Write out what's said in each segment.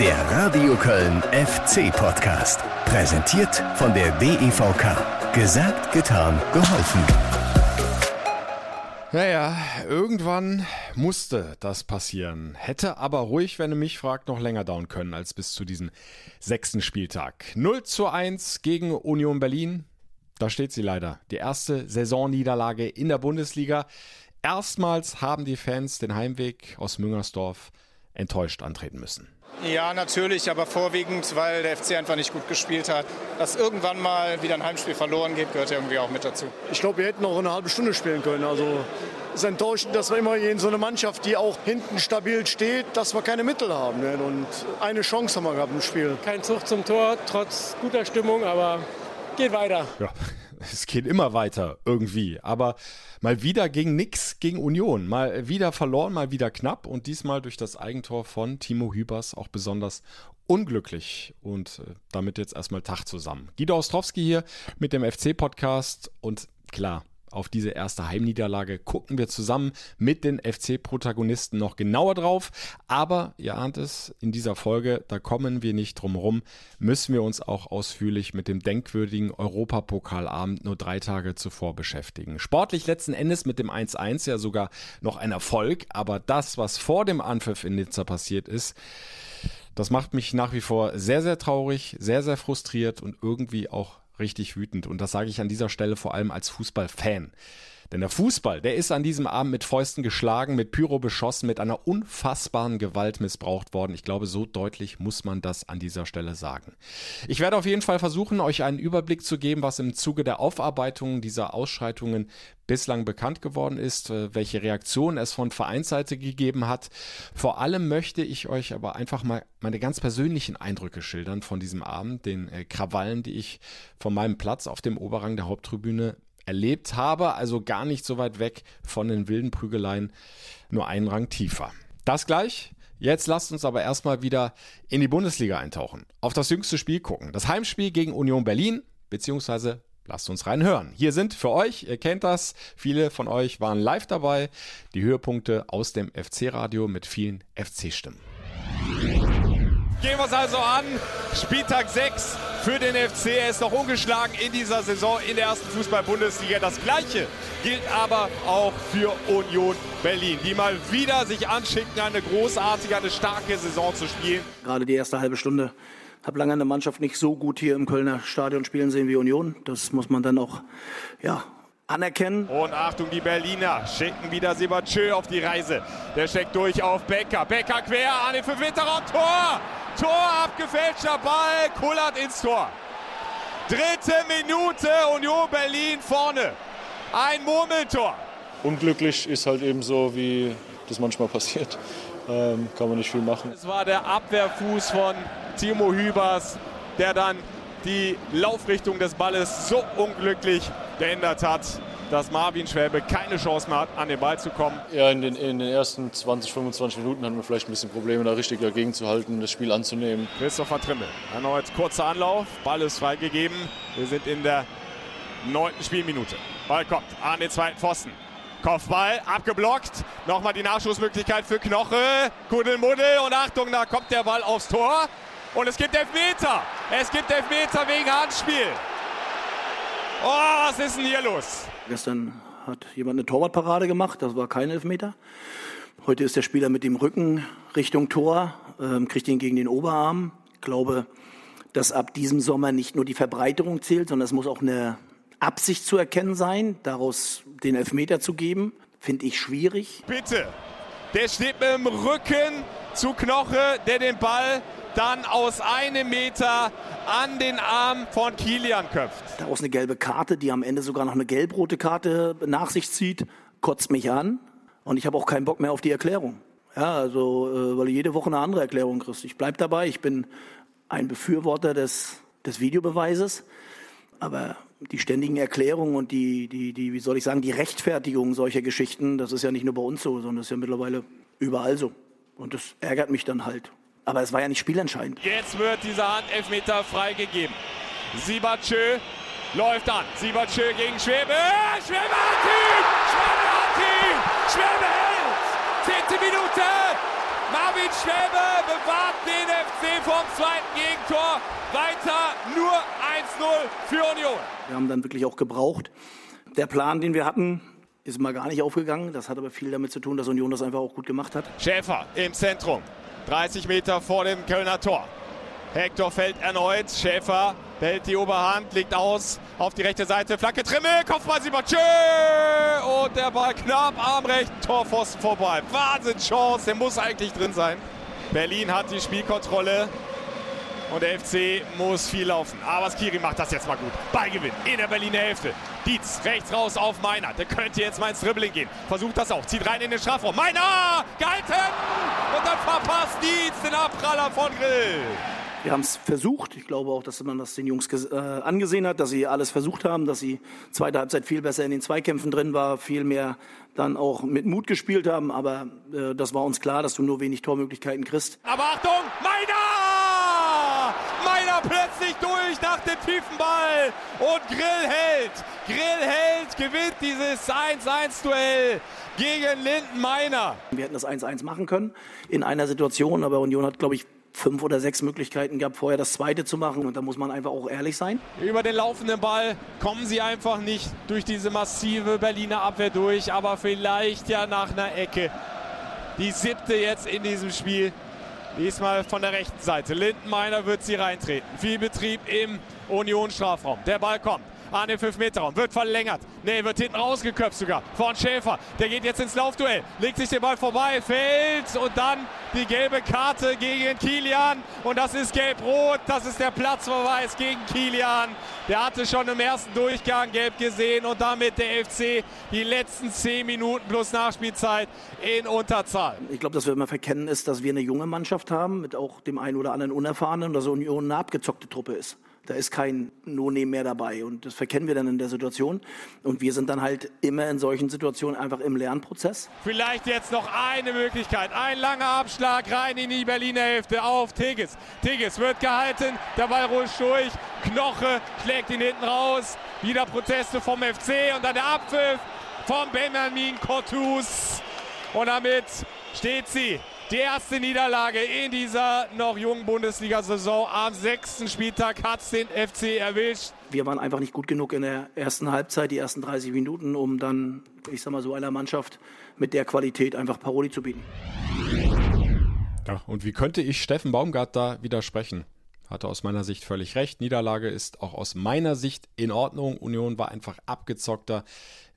Der Radio Köln FC Podcast. Präsentiert von der DEVK. Gesagt, getan, geholfen. Naja, irgendwann musste das passieren. Hätte aber ruhig, wenn ihr mich fragt, noch länger dauern können als bis zu diesem sechsten Spieltag. 0 zu 1 gegen Union Berlin. Da steht sie leider. Die erste Saisonniederlage in der Bundesliga. Erstmals haben die Fans den Heimweg aus Müngersdorf enttäuscht antreten müssen. Ja, natürlich, aber vorwiegend, weil der FC einfach nicht gut gespielt hat. Dass irgendwann mal wieder ein Heimspiel verloren geht, gehört irgendwie auch mit dazu. Ich glaube, wir hätten noch eine halbe Stunde spielen können. Also es ist enttäuschend, dass wir immer in so eine Mannschaft, die auch hinten stabil steht, dass wir keine Mittel haben. Ne? Und eine Chance haben wir gehabt im Spiel. Kein Zug zum Tor, trotz guter Stimmung, aber geht weiter. Ja, es geht immer weiter irgendwie. Aber mal wieder ging nix gegen Union. Mal wieder verloren, mal wieder knapp und diesmal durch das Eigentor von Timo Hübers auch besonders unglücklich. Und äh, damit jetzt erstmal Tag zusammen. Guido Ostrowski hier mit dem FC-Podcast und klar, auf diese erste Heimniederlage gucken wir zusammen mit den FC-Protagonisten noch genauer drauf. Aber ihr ahnt es, in dieser Folge, da kommen wir nicht drum rum, müssen wir uns auch ausführlich mit dem denkwürdigen Europapokalabend nur drei Tage zuvor beschäftigen. Sportlich letzten Endes mit dem 1-1 ja sogar noch ein Erfolg, aber das, was vor dem Anpfiff in Nizza passiert ist, das macht mich nach wie vor sehr, sehr traurig, sehr, sehr frustriert und irgendwie auch richtig wütend. Und das sage ich an dieser Stelle vor allem als Fußballfan. Denn der Fußball, der ist an diesem Abend mit Fäusten geschlagen, mit Pyro beschossen, mit einer unfassbaren Gewalt missbraucht worden. Ich glaube, so deutlich muss man das an dieser Stelle sagen. Ich werde auf jeden Fall versuchen, euch einen Überblick zu geben, was im Zuge der Aufarbeitung dieser Ausschreitungen bislang bekannt geworden ist, äh, welche Reaktionen es von Vereinsseite gegeben hat. Vor allem möchte ich euch aber einfach mal meine ganz persönlichen Eindrücke schildern von diesem Abend, den äh, Krawallen, die ich von meinem Platz auf dem Oberrang der Haupttribüne erlebt habe, also gar nicht so weit weg von den wilden Prügeleien, nur einen Rang tiefer. Das gleich. Jetzt lasst uns aber erstmal wieder in die Bundesliga eintauchen, auf das jüngste Spiel gucken. Das Heimspiel gegen Union Berlin, beziehungsweise lasst uns reinhören. Hier sind für euch, ihr kennt das, viele von euch waren live dabei, die Höhepunkte aus dem FC-Radio mit vielen FC-Stimmen. Gehen wir es also an. Spieltag 6 für den FC. Er ist noch ungeschlagen in dieser Saison in der ersten Fußball-Bundesliga. Das gleiche gilt aber auch für Union Berlin, die mal wieder sich anschicken, eine großartige, eine starke Saison zu spielen. Gerade die erste halbe Stunde habe lange eine Mannschaft nicht so gut hier im Kölner Stadion spielen sehen wie Union. Das muss man dann auch ja, anerkennen. Und Achtung, die Berliner schicken wieder Sebachö auf die Reise. Der steckt durch auf Becker. Becker quer an den 5 Meter Raum. Tor! Tor, abgefälschter Ball, kullert ins Tor. Dritte Minute, Union Berlin vorne. Ein Murmeltor. Unglücklich ist halt eben so, wie das manchmal passiert. Ähm, kann man nicht viel machen. Es war der Abwehrfuß von Timo Hübers, der dann die Laufrichtung des Balles so unglücklich geändert hat dass Marvin Schwäbe keine Chance mehr hat, an den Ball zu kommen. Ja, in den, in den ersten 20, 25 Minuten hatten wir vielleicht ein bisschen Probleme, da richtig dagegen zu halten, das Spiel anzunehmen. Christopher Trimmel, erneut kurzer Anlauf, Ball ist freigegeben. Wir sind in der neunten Spielminute. Ball kommt an den zweiten Pfosten. Kopfball abgeblockt. Nochmal die Nachschussmöglichkeit für Knoche. Kuddelmuddel und Achtung, da kommt der Ball aufs Tor. Und es gibt Elfmeter. Es gibt Elfmeter wegen Handspiel. Oh, was ist denn hier los? Gestern hat jemand eine Torwartparade gemacht, das war kein Elfmeter. Heute ist der Spieler mit dem Rücken Richtung Tor, ähm, kriegt ihn gegen den Oberarm. Ich glaube, dass ab diesem Sommer nicht nur die Verbreiterung zählt, sondern es muss auch eine Absicht zu erkennen sein, daraus den Elfmeter zu geben. Finde ich schwierig. Bitte, der steht mit dem Rücken zu Knoche, der den Ball dann aus einem Meter an den Arm von Kilian köpft. Daraus eine gelbe Karte, die am Ende sogar noch eine gelb-rote Karte nach sich zieht, kotzt mich an. Und ich habe auch keinen Bock mehr auf die Erklärung. Ja, also, äh, weil du jede Woche eine andere Erklärung kriegst. Ich bleibe dabei, ich bin ein Befürworter des, des Videobeweises. Aber die ständigen Erklärungen und die, die, die, wie soll ich sagen, die Rechtfertigung solcher Geschichten, das ist ja nicht nur bei uns so, sondern das ist ja mittlerweile überall so. Und das ärgert mich dann halt. Aber es war ja nicht spielentscheidend. Jetzt wird dieser Handelfmeter freigegeben. Sibachö läuft an. Sibachö gegen Schwebe. Schwebe hat ihn! Schwebe hat ihn! Schwebe hält! Zehnte Minute! Marvin Schwebe bewahrt den FC vom zweiten Gegentor. Weiter nur 1-0 für Union. Wir haben dann wirklich auch gebraucht. Der Plan, den wir hatten, ist mal gar nicht aufgegangen. Das hat aber viel damit zu tun, dass Union das einfach auch gut gemacht hat. Schäfer im Zentrum. 30 Meter vor dem Kölner Tor. Hector fällt erneut. Schäfer behält die Oberhand, legt aus auf die rechte Seite. Flanke Trimmel, Kopfball Sibatschö! Und der Ball knapp am rechten Torpfosten vorbei. Wahnsinnschance, der muss eigentlich drin sein. Berlin hat die Spielkontrolle. Und der FC muss viel laufen. Aber Skiri macht das jetzt mal gut. Ballgewinn in der Berliner Hälfte. Dietz rechts raus auf Meiner. Der könnte jetzt mal ins Dribbling gehen. Versucht das auch. Zieht rein in den Strafraum. Meiner! Gehalten! Und dann verpasst Dietz den Abpraller von Grill. Wir haben es versucht. Ich glaube auch, dass man das den Jungs äh, angesehen hat, dass sie alles versucht haben, dass sie zweite Halbzeit viel besser in den Zweikämpfen drin war, viel mehr dann auch mit Mut gespielt haben. Aber äh, das war uns klar, dass du nur wenig Tormöglichkeiten kriegst. Aber Achtung, Meiner! Plötzlich durch nach dem tiefen Ball und Grill hält. Grill hält, gewinnt dieses 1-1-Duell gegen Linden Meiner. Wir hätten das 1-1 machen können in einer Situation, aber Union hat, glaube ich, fünf oder sechs Möglichkeiten gehabt, vorher das zweite zu machen. Und da muss man einfach auch ehrlich sein. Über den laufenden Ball kommen sie einfach nicht durch diese massive Berliner Abwehr durch. Aber vielleicht ja nach einer Ecke. Die siebte jetzt in diesem Spiel. Diesmal von der rechten Seite. Lindenmeiner wird sie reintreten. Viel Betrieb im Union-Strafraum. Der Ball kommt an den 5-Meter-Raum. Wird verlängert. Nee, wird hinten rausgeköpft sogar. Von Schäfer. Der geht jetzt ins Laufduell. Legt sich den Ball vorbei. Fällt. Und dann die gelbe Karte gegen Kilian. Und das ist gelb-rot. Das ist der Platzverweis gegen Kilian. Der hatte schon im ersten Durchgang gelb gesehen. Und damit der FC die letzten 10 Minuten plus Nachspielzeit in Unterzahl. Ich glaube, dass wir immer verkennen ist, dass wir eine junge Mannschaft haben. Mit auch dem einen oder anderen Unerfahrenen. Und dass Union eine abgezockte Truppe ist. Da ist kein No-Name mehr dabei. Und das verkennen wir dann in der Situation. Und wir sind dann halt immer in solchen Situationen einfach im Lernprozess. Vielleicht jetzt noch eine Möglichkeit. Ein langer Abschlag rein in die Berliner Hälfte auf Tigges. Tigges wird gehalten. Der Ball rutscht durch. Knoche schlägt ihn hinten raus. Wieder Proteste vom FC und dann der Abpfiff von Benjamin Cortus. Und damit steht sie die erste Niederlage in dieser noch jungen Bundesliga-Saison. Am sechsten Spieltag hat es den FC erwischt. Wir waren einfach nicht gut genug in der ersten Halbzeit, die ersten 30 Minuten, um dann, ich sag mal, so einer Mannschaft mit der Qualität einfach Paroli zu bieten. Ja, und wie könnte ich Steffen Baumgart da widersprechen? Hatte aus meiner Sicht völlig recht. Niederlage ist auch aus meiner Sicht in Ordnung. Union war einfach abgezockter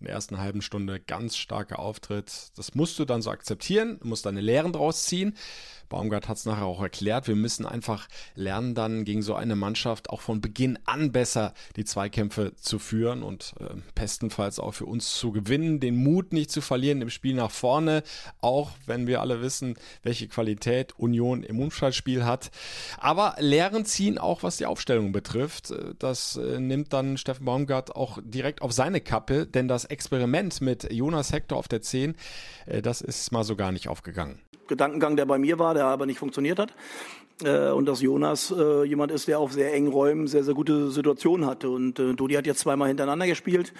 in der ersten halben Stunde ganz starker Auftritt. Das musst du dann so akzeptieren, musst deine Lehren draus ziehen. Baumgart hat es nachher auch erklärt, wir müssen einfach lernen, dann gegen so eine Mannschaft auch von Beginn an besser die Zweikämpfe zu führen und äh, bestenfalls auch für uns zu gewinnen, den Mut nicht zu verlieren im Spiel nach vorne, auch wenn wir alle wissen, welche Qualität Union im Umschaltspiel hat. Aber Lehren ziehen auch, was die Aufstellung betrifft. Das äh, nimmt dann Steffen Baumgart auch direkt auf seine Kappe, denn das Experiment mit Jonas Hector auf der 10, äh, das ist mal so gar nicht aufgegangen. Gedankengang, der bei mir war, der aber nicht funktioniert hat. Äh, und dass Jonas äh, jemand ist, der auf sehr engen Räumen sehr, sehr gute Situationen hatte. Und äh, Dodi hat jetzt zweimal hintereinander gespielt.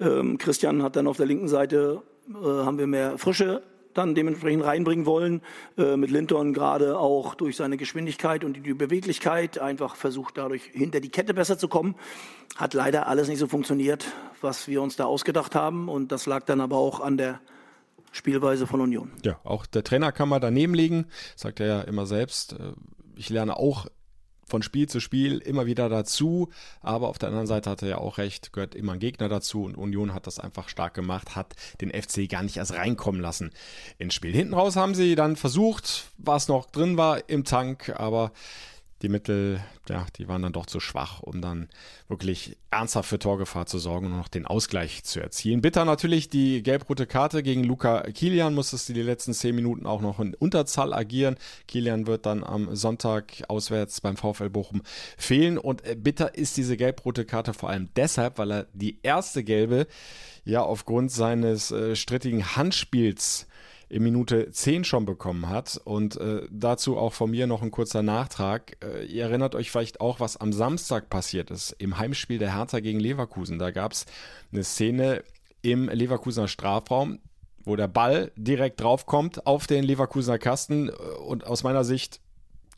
Ähm, Christian hat dann auf der linken Seite, äh, haben wir mehr Frische dann dementsprechend reinbringen wollen. Äh, mit Linton gerade auch durch seine Geschwindigkeit und die Beweglichkeit einfach versucht, dadurch hinter die Kette besser zu kommen. Hat leider alles nicht so funktioniert, was wir uns da ausgedacht haben. Und das lag dann aber auch an der Spielweise von Union. Ja, auch der Trainer kann mal daneben liegen, sagt er ja immer selbst. Äh, ich lerne auch von Spiel zu Spiel immer wieder dazu, aber auf der anderen Seite hat er ja auch recht, gehört immer ein Gegner dazu und Union hat das einfach stark gemacht, hat den FC gar nicht erst reinkommen lassen ins Spiel. Hinten raus haben sie dann versucht, was noch drin war im Tank, aber die Mittel, ja, die waren dann doch zu schwach, um dann wirklich ernsthaft für Torgefahr zu sorgen und noch den Ausgleich zu erzielen. Bitter natürlich die gelb-rote Karte gegen Luca Kilian, musstest du die letzten zehn Minuten auch noch in Unterzahl agieren. Kilian wird dann am Sonntag auswärts beim VfL Bochum fehlen und äh, bitter ist diese gelb-rote Karte vor allem deshalb, weil er die erste gelbe ja aufgrund seines äh, strittigen Handspiels in Minute 10 schon bekommen hat. Und äh, dazu auch von mir noch ein kurzer Nachtrag. Äh, ihr erinnert euch vielleicht auch, was am Samstag passiert ist, im Heimspiel der Hertha gegen Leverkusen. Da gab es eine Szene im Leverkusener Strafraum, wo der Ball direkt draufkommt auf den Leverkusener Kasten. Und aus meiner Sicht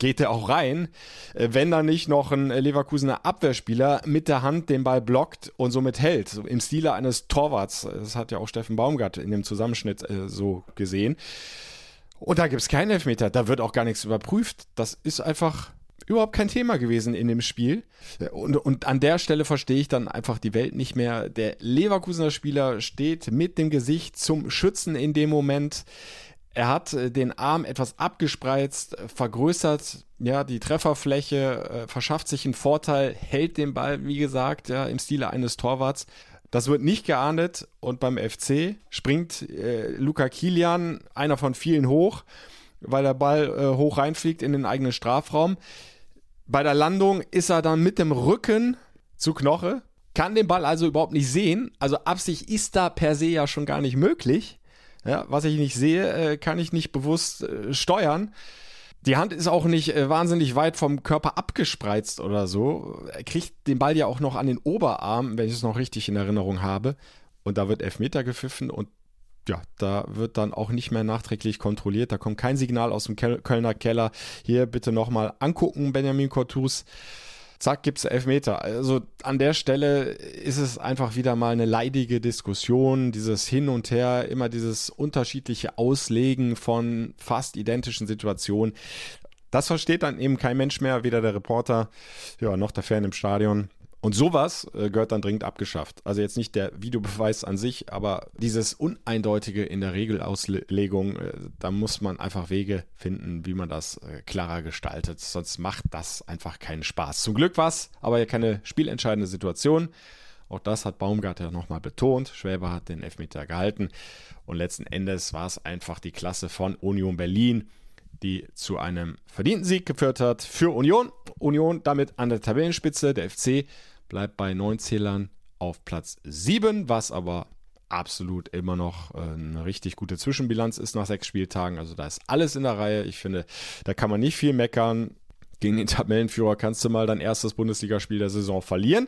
geht er auch rein, äh, wenn da nicht noch ein Leverkusener Abwehrspieler mit der Hand den Ball blockt und somit hält, im Stile eines Torwarts. Das hat ja auch Steffen Baumgart in dem Zusammenschnitt äh, so gesehen. Und da gibt es keinen Elfmeter, da wird auch gar nichts überprüft. Das ist einfach überhaupt kein Thema gewesen in dem Spiel. Und, und an der Stelle verstehe ich dann einfach die Welt nicht mehr. Der Leverkusener Spieler steht mit dem Gesicht zum Schützen in dem Moment. Er hat äh, den Arm etwas abgespreizt, vergrößert ja die Trefferfläche, äh, verschafft sich einen Vorteil, hält den Ball, wie gesagt, ja, im Stile eines Torwarts. Das wird nicht geahndet und beim FC springt äh, Luca Kilian, einer von vielen, hoch, weil der Ball äh, hoch reinfliegt in den eigenen Strafraum. Bei der Landung ist er dann mit dem Rücken zu Knoche, kann den Ball also überhaupt nicht sehen. Also Absicht ist da per se ja schon gar nicht möglich. Ja, was ich nicht sehe, äh, kann ich nicht bewusst äh, steuern. Die Hand ist auch nicht äh, wahnsinnig weit vom Körper abgespreizt oder so. Er kriegt den Ball ja auch noch an den Oberarm, wenn ich es noch richtig in Erinnerung habe. Und da wird Elfmeter gepfiffen und ja, da wird dann auch nicht mehr nachträglich kontrolliert. Da kommt kein Signal aus dem Kölner Keller. Hier bitte nochmal angucken, Benjamin Cortus zack, gibt es Elfmeter. Also an der Stelle ist es einfach wieder mal eine leidige Diskussion, dieses Hin und Her, immer dieses unterschiedliche Auslegen von fast identischen Situationen. Das versteht dann eben kein Mensch mehr, weder der Reporter, ja, noch der Fan im Stadion. Und sowas äh, gehört dann dringend abgeschafft. Also jetzt nicht der Videobeweis an sich, aber dieses Uneindeutige in der Regelauslegung, äh, da muss man einfach Wege finden, wie man das äh, klarer gestaltet. Sonst macht das einfach keinen Spaß. Zum Glück war es aber ja keine spielentscheidende Situation. Auch das hat Baumgart ja nochmal betont. Schwäber hat den Elfmeter gehalten. Und letzten Endes war es einfach die Klasse von Union Berlin, die zu einem verdienten Sieg geführt hat für Union. Union damit an der Tabellenspitze. Der FC bleibt bei neun Zählern auf Platz 7, was aber absolut immer noch äh, eine richtig gute Zwischenbilanz ist nach sechs Spieltagen. Also da ist alles in der Reihe. Ich finde, da kann man nicht viel meckern. Gegen den Tabellenführer kannst du mal dein erstes Bundesligaspiel der Saison verlieren.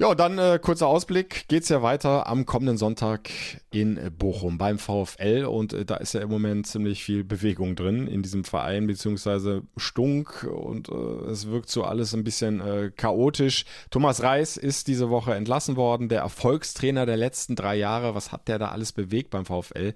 Ja, dann äh, kurzer Ausblick, geht's ja weiter am kommenden Sonntag in Bochum beim VfL und äh, da ist ja im Moment ziemlich viel Bewegung drin in diesem Verein, beziehungsweise Stunk und äh, es wirkt so alles ein bisschen äh, chaotisch. Thomas Reis ist diese Woche entlassen worden, der Erfolgstrainer der letzten drei Jahre. Was hat der da alles bewegt beim VfL?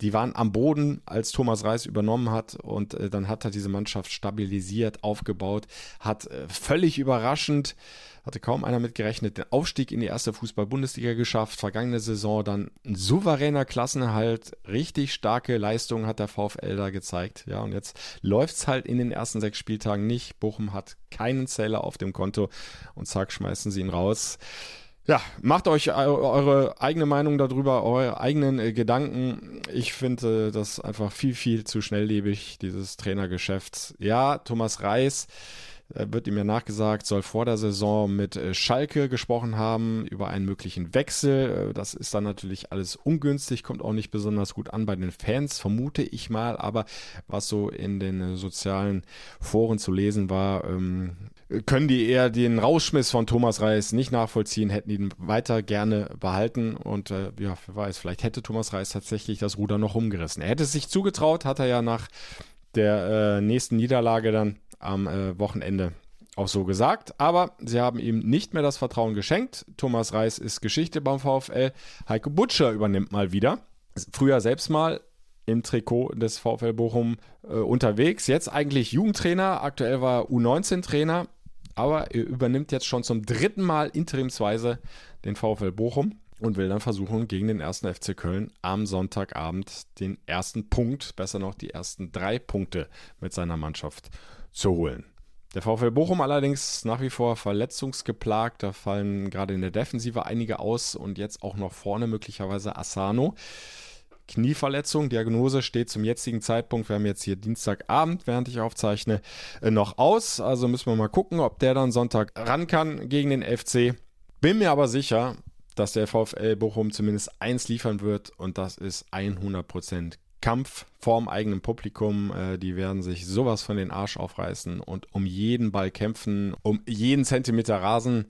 Die waren am Boden, als Thomas Reis übernommen hat und äh, dann hat er diese Mannschaft stabilisiert, aufgebaut, hat äh, völlig überraschend hatte kaum einer mit gerechnet, den Aufstieg in die erste Fußball-Bundesliga geschafft, vergangene Saison dann ein souveräner Klassenerhalt, richtig starke Leistung hat der VfL da gezeigt, ja, und jetzt läuft es halt in den ersten sechs Spieltagen nicht. Bochum hat keinen Zähler auf dem Konto und zack, schmeißen sie ihn raus. Ja, macht euch eure eigene Meinung darüber, eure eigenen äh, Gedanken. Ich finde das einfach viel, viel zu schnelllebig, dieses Trainergeschäft. Ja, Thomas Reis äh, wird ihm ja nachgesagt, soll vor der Saison mit äh, Schalke gesprochen haben über einen möglichen Wechsel. Äh, das ist dann natürlich alles ungünstig, kommt auch nicht besonders gut an bei den Fans, vermute ich mal. Aber was so in den sozialen Foren zu lesen war, ähm, können die eher den Rauschmiss von Thomas Reis nicht nachvollziehen, hätten ihn weiter gerne behalten und äh, ja, wer weiß, vielleicht hätte Thomas Reis tatsächlich das Ruder noch umgerissen. Er hätte es sich zugetraut, hat er ja nach der äh, nächsten Niederlage dann am äh, Wochenende auch so gesagt. Aber sie haben ihm nicht mehr das Vertrauen geschenkt. Thomas Reis ist Geschichte beim VfL. Heike Butcher übernimmt mal wieder. Früher selbst mal im Trikot des VfL Bochum äh, unterwegs. Jetzt eigentlich Jugendtrainer. Aktuell war er U19-Trainer. Aber er übernimmt jetzt schon zum dritten Mal interimsweise den VfL Bochum und will dann versuchen, gegen den ersten FC Köln am Sonntagabend den ersten Punkt, besser noch die ersten drei Punkte mit seiner Mannschaft zu holen. Der VfL Bochum allerdings nach wie vor verletzungsgeplagt. Da fallen gerade in der Defensive einige aus und jetzt auch noch vorne möglicherweise Asano. Knieverletzung, Diagnose steht zum jetzigen Zeitpunkt, wir haben jetzt hier Dienstagabend, während ich aufzeichne, äh, noch aus. Also müssen wir mal gucken, ob der dann Sonntag ran kann gegen den FC. Bin mir aber sicher, dass der VfL Bochum zumindest eins liefern wird und das ist 100% Kampf vorm eigenen Publikum. Äh, die werden sich sowas von den Arsch aufreißen und um jeden Ball kämpfen, um jeden Zentimeter Rasen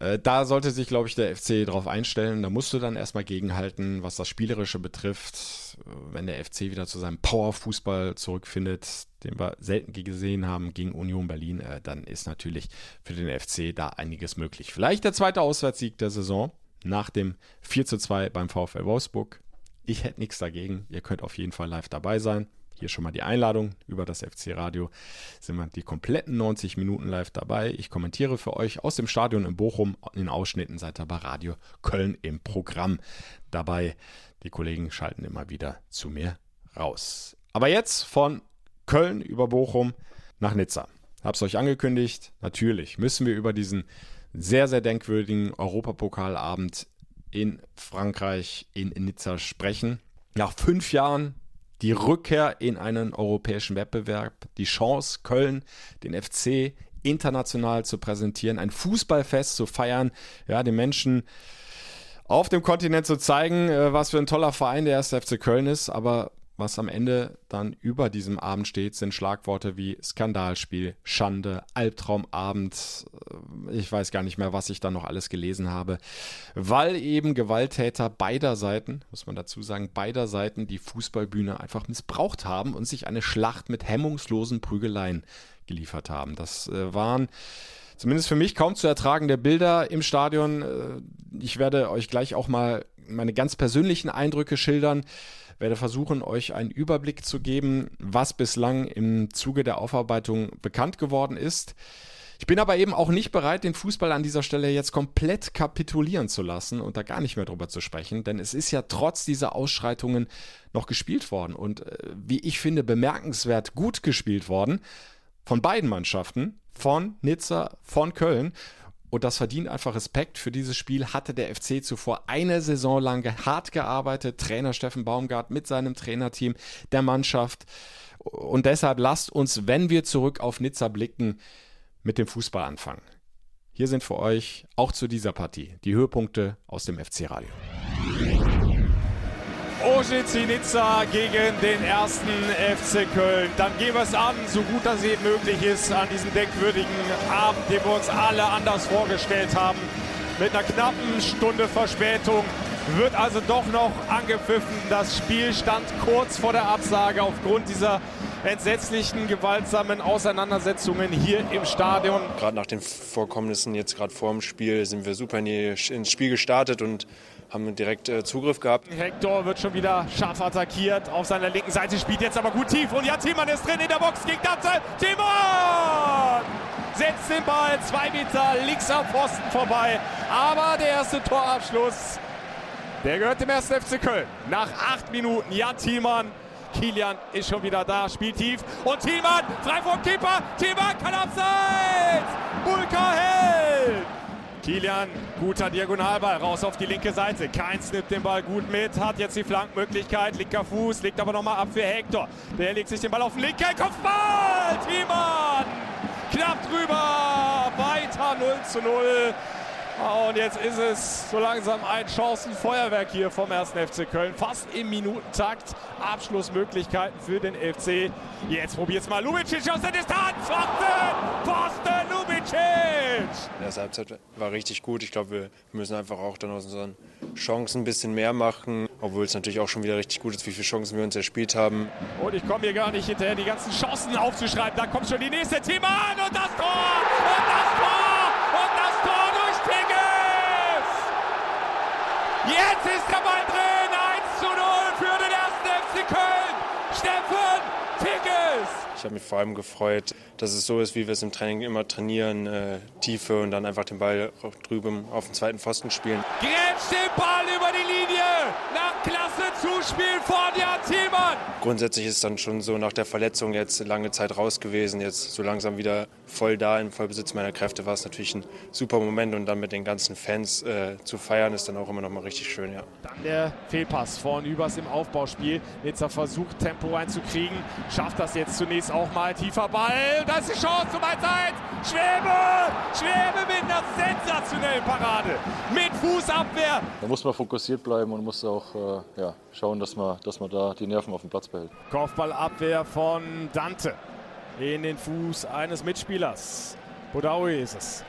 Äh, da sollte sich, glaube ich, der FC darauf einstellen. Da musst du dann erstmal gegenhalten, was das Spielerische betrifft. Wenn der FC wieder zu seinem Powerfußball zurückfindet, den wir selten gesehen haben gegen Union Berlin, äh, dann ist natürlich für den FC da einiges möglich. Vielleicht der zweite Auswärtssieg der Saison nach dem 4 zu 2 beim VfL Wolfsburg. Ich hätte nichts dagegen. Ihr könnt auf jeden Fall live dabei sein. Hier schon mal die Einladung über das FC Radio. Sind wir die kompletten 90 Minuten live dabei. Ich kommentiere für euch aus dem Stadion in Bochum. In Ausschnitten seid ihr bei Radio Köln im Programm dabei. Die Kollegen schalten immer wieder zu mir raus. Aber jetzt von Köln über Bochum nach Nizza. Hab's euch angekündigt. Natürlich müssen wir über diesen sehr, sehr denkwürdigen Europapokalabend in Frankreich, in Nizza sprechen. Nach fünf Jahren die Rückkehr in einen europäischen Wettbewerb, die Chance, Köln, den FC international zu präsentieren, ein Fußballfest zu feiern, ja, den Menschen auf dem Kontinent zu zeigen, äh, was für ein toller Verein der erste FC Köln ist, aber was am Ende dann über diesem Abend steht, sind Schlagworte wie Skandalspiel, Schande, Albtraumabend. Äh, ich weiß gar nicht mehr, was ich da noch alles gelesen habe, weil eben Gewalttäter beider Seiten, muss man dazu sagen, beider Seiten die Fußballbühne einfach missbraucht haben und sich eine Schlacht mit hemmungslosen Prügeleien geliefert haben. Das äh, waren zumindest für mich kaum zu ertragende Bilder im Stadion. Äh, ich werde euch gleich auch mal meine ganz persönlichen Eindrücke schildern werde versuchen, euch einen Überblick zu geben, was bislang im Zuge der Aufarbeitung bekannt geworden ist. Ich bin aber eben auch nicht bereit, den Fußball an dieser Stelle jetzt komplett kapitulieren zu lassen und da gar nicht mehr drüber zu sprechen, denn es ist ja trotz dieser Ausschreitungen noch gespielt worden und äh, wie ich finde bemerkenswert gut gespielt worden von beiden Mannschaften, von Nizza, von Köln. Und das verdient einfach Respekt. Für dieses Spiel hatte der FC zuvor eine Saison lang hart gearbeitet. Trainer Steffen Baumgart mit seinem Trainerteam, der Mannschaft. Und deshalb lasst uns, wenn wir zurück auf Nizza blicken, mit dem Fußball anfangen. Hier sind für euch auch zu dieser Partie die Höhepunkte aus dem FC Radio. OGC gegen den ersten FC Köln. Dann gehen wir es an, so gut das eben möglich ist, an diesem denkwürdigen Abend, den wir uns alle anders vorgestellt haben. Mit einer knappen Stunde Verspätung wird also doch noch angepfiffen. Das Spiel stand kurz vor der Absage aufgrund dieser entsetzlichen, gewaltsamen Auseinandersetzungen hier im Stadion. Gerade nach den Vorkommnissen, jetzt gerade vor dem Spiel, sind wir super ins Spiel gestartet und haben direkt äh, Zugriff gehabt. Hector wird schon wieder scharf attackiert. Auf seiner linken Seite spielt jetzt aber gut tief. Und ja, Thiemann ist drin in der Box gegen Danzel. Thiemann setzt den Ball zwei Meter links am Pfosten vorbei. Aber der erste Torabschluss, der gehört dem ersten FC Köln. Nach acht Minuten Jan Thielmann. Kilian ist schon wieder da, spielt tief. Und Thielmann, frei vom Keeper. Thielmann kann abseits. Bulka hält. Kilian, guter Diagonalball, raus auf die linke Seite. Keins nimmt den Ball gut mit, hat jetzt die Flankmöglichkeit, linker Fuß, legt aber nochmal ab für Hector. Der legt sich den Ball auf den linken Kopfball. Thiemann, knapp drüber, weiter 0 zu 0. Und jetzt ist es so langsam ein Chancenfeuerwerk hier vom 1. FC Köln. Fast im Minutentakt. Abschlussmöglichkeiten für den FC. Jetzt probiert es mal Lubicic aus der Distanz. Pfosten! Pfosten Lubicic! Erste Halbzeit war richtig gut. Ich glaube, wir müssen einfach auch dann aus unseren Chancen ein bisschen mehr machen. Obwohl es natürlich auch schon wieder richtig gut ist, wie viele Chancen wir uns erspielt haben. Und ich komme hier gar nicht hinterher, die ganzen Chancen aufzuschreiben. Da kommt schon die nächste Team an und das Tor! Und das Tor! Und das Tor durch Tigges! Jetzt ist der Ball drin! 1 zu 0 für den ersten FC Köln! Steffen Tigges! Ich habe mich vor allem gefreut, dass es so ist, wie wir es im Training immer trainieren. Äh, Tiefe und dann einfach den Ball drüben auf den zweiten Pfosten spielen. Grätscht den Ball über die Linie! Nach klasse Zuspiel von Jan Thielmann! Grundsätzlich ist es dann schon so nach der Verletzung jetzt lange Zeit raus gewesen. Jetzt so langsam wieder voll da, im Vollbesitz meiner Kräfte war es natürlich ein super Moment und dann mit den ganzen Fans äh, zu feiern ist dann auch immer noch mal richtig schön, ja. Dann der Fehlpass von Übers im Aufbauspiel. Nizza versucht Tempo reinzukriegen, schafft das jetzt zunächst auch mal. Tiefer Ball, das ist die Chance zum 1 Schwebe! Schwebe mit einer sensationellen Parade. Mit Fußabwehr. Da muss man fokussiert bleiben und muss auch äh, ja, schauen, dass man, dass man da die Nerven auf dem Platz behält. Kopfballabwehr von Dante in den Fuß eines Mitspielers. Bodaui ist es.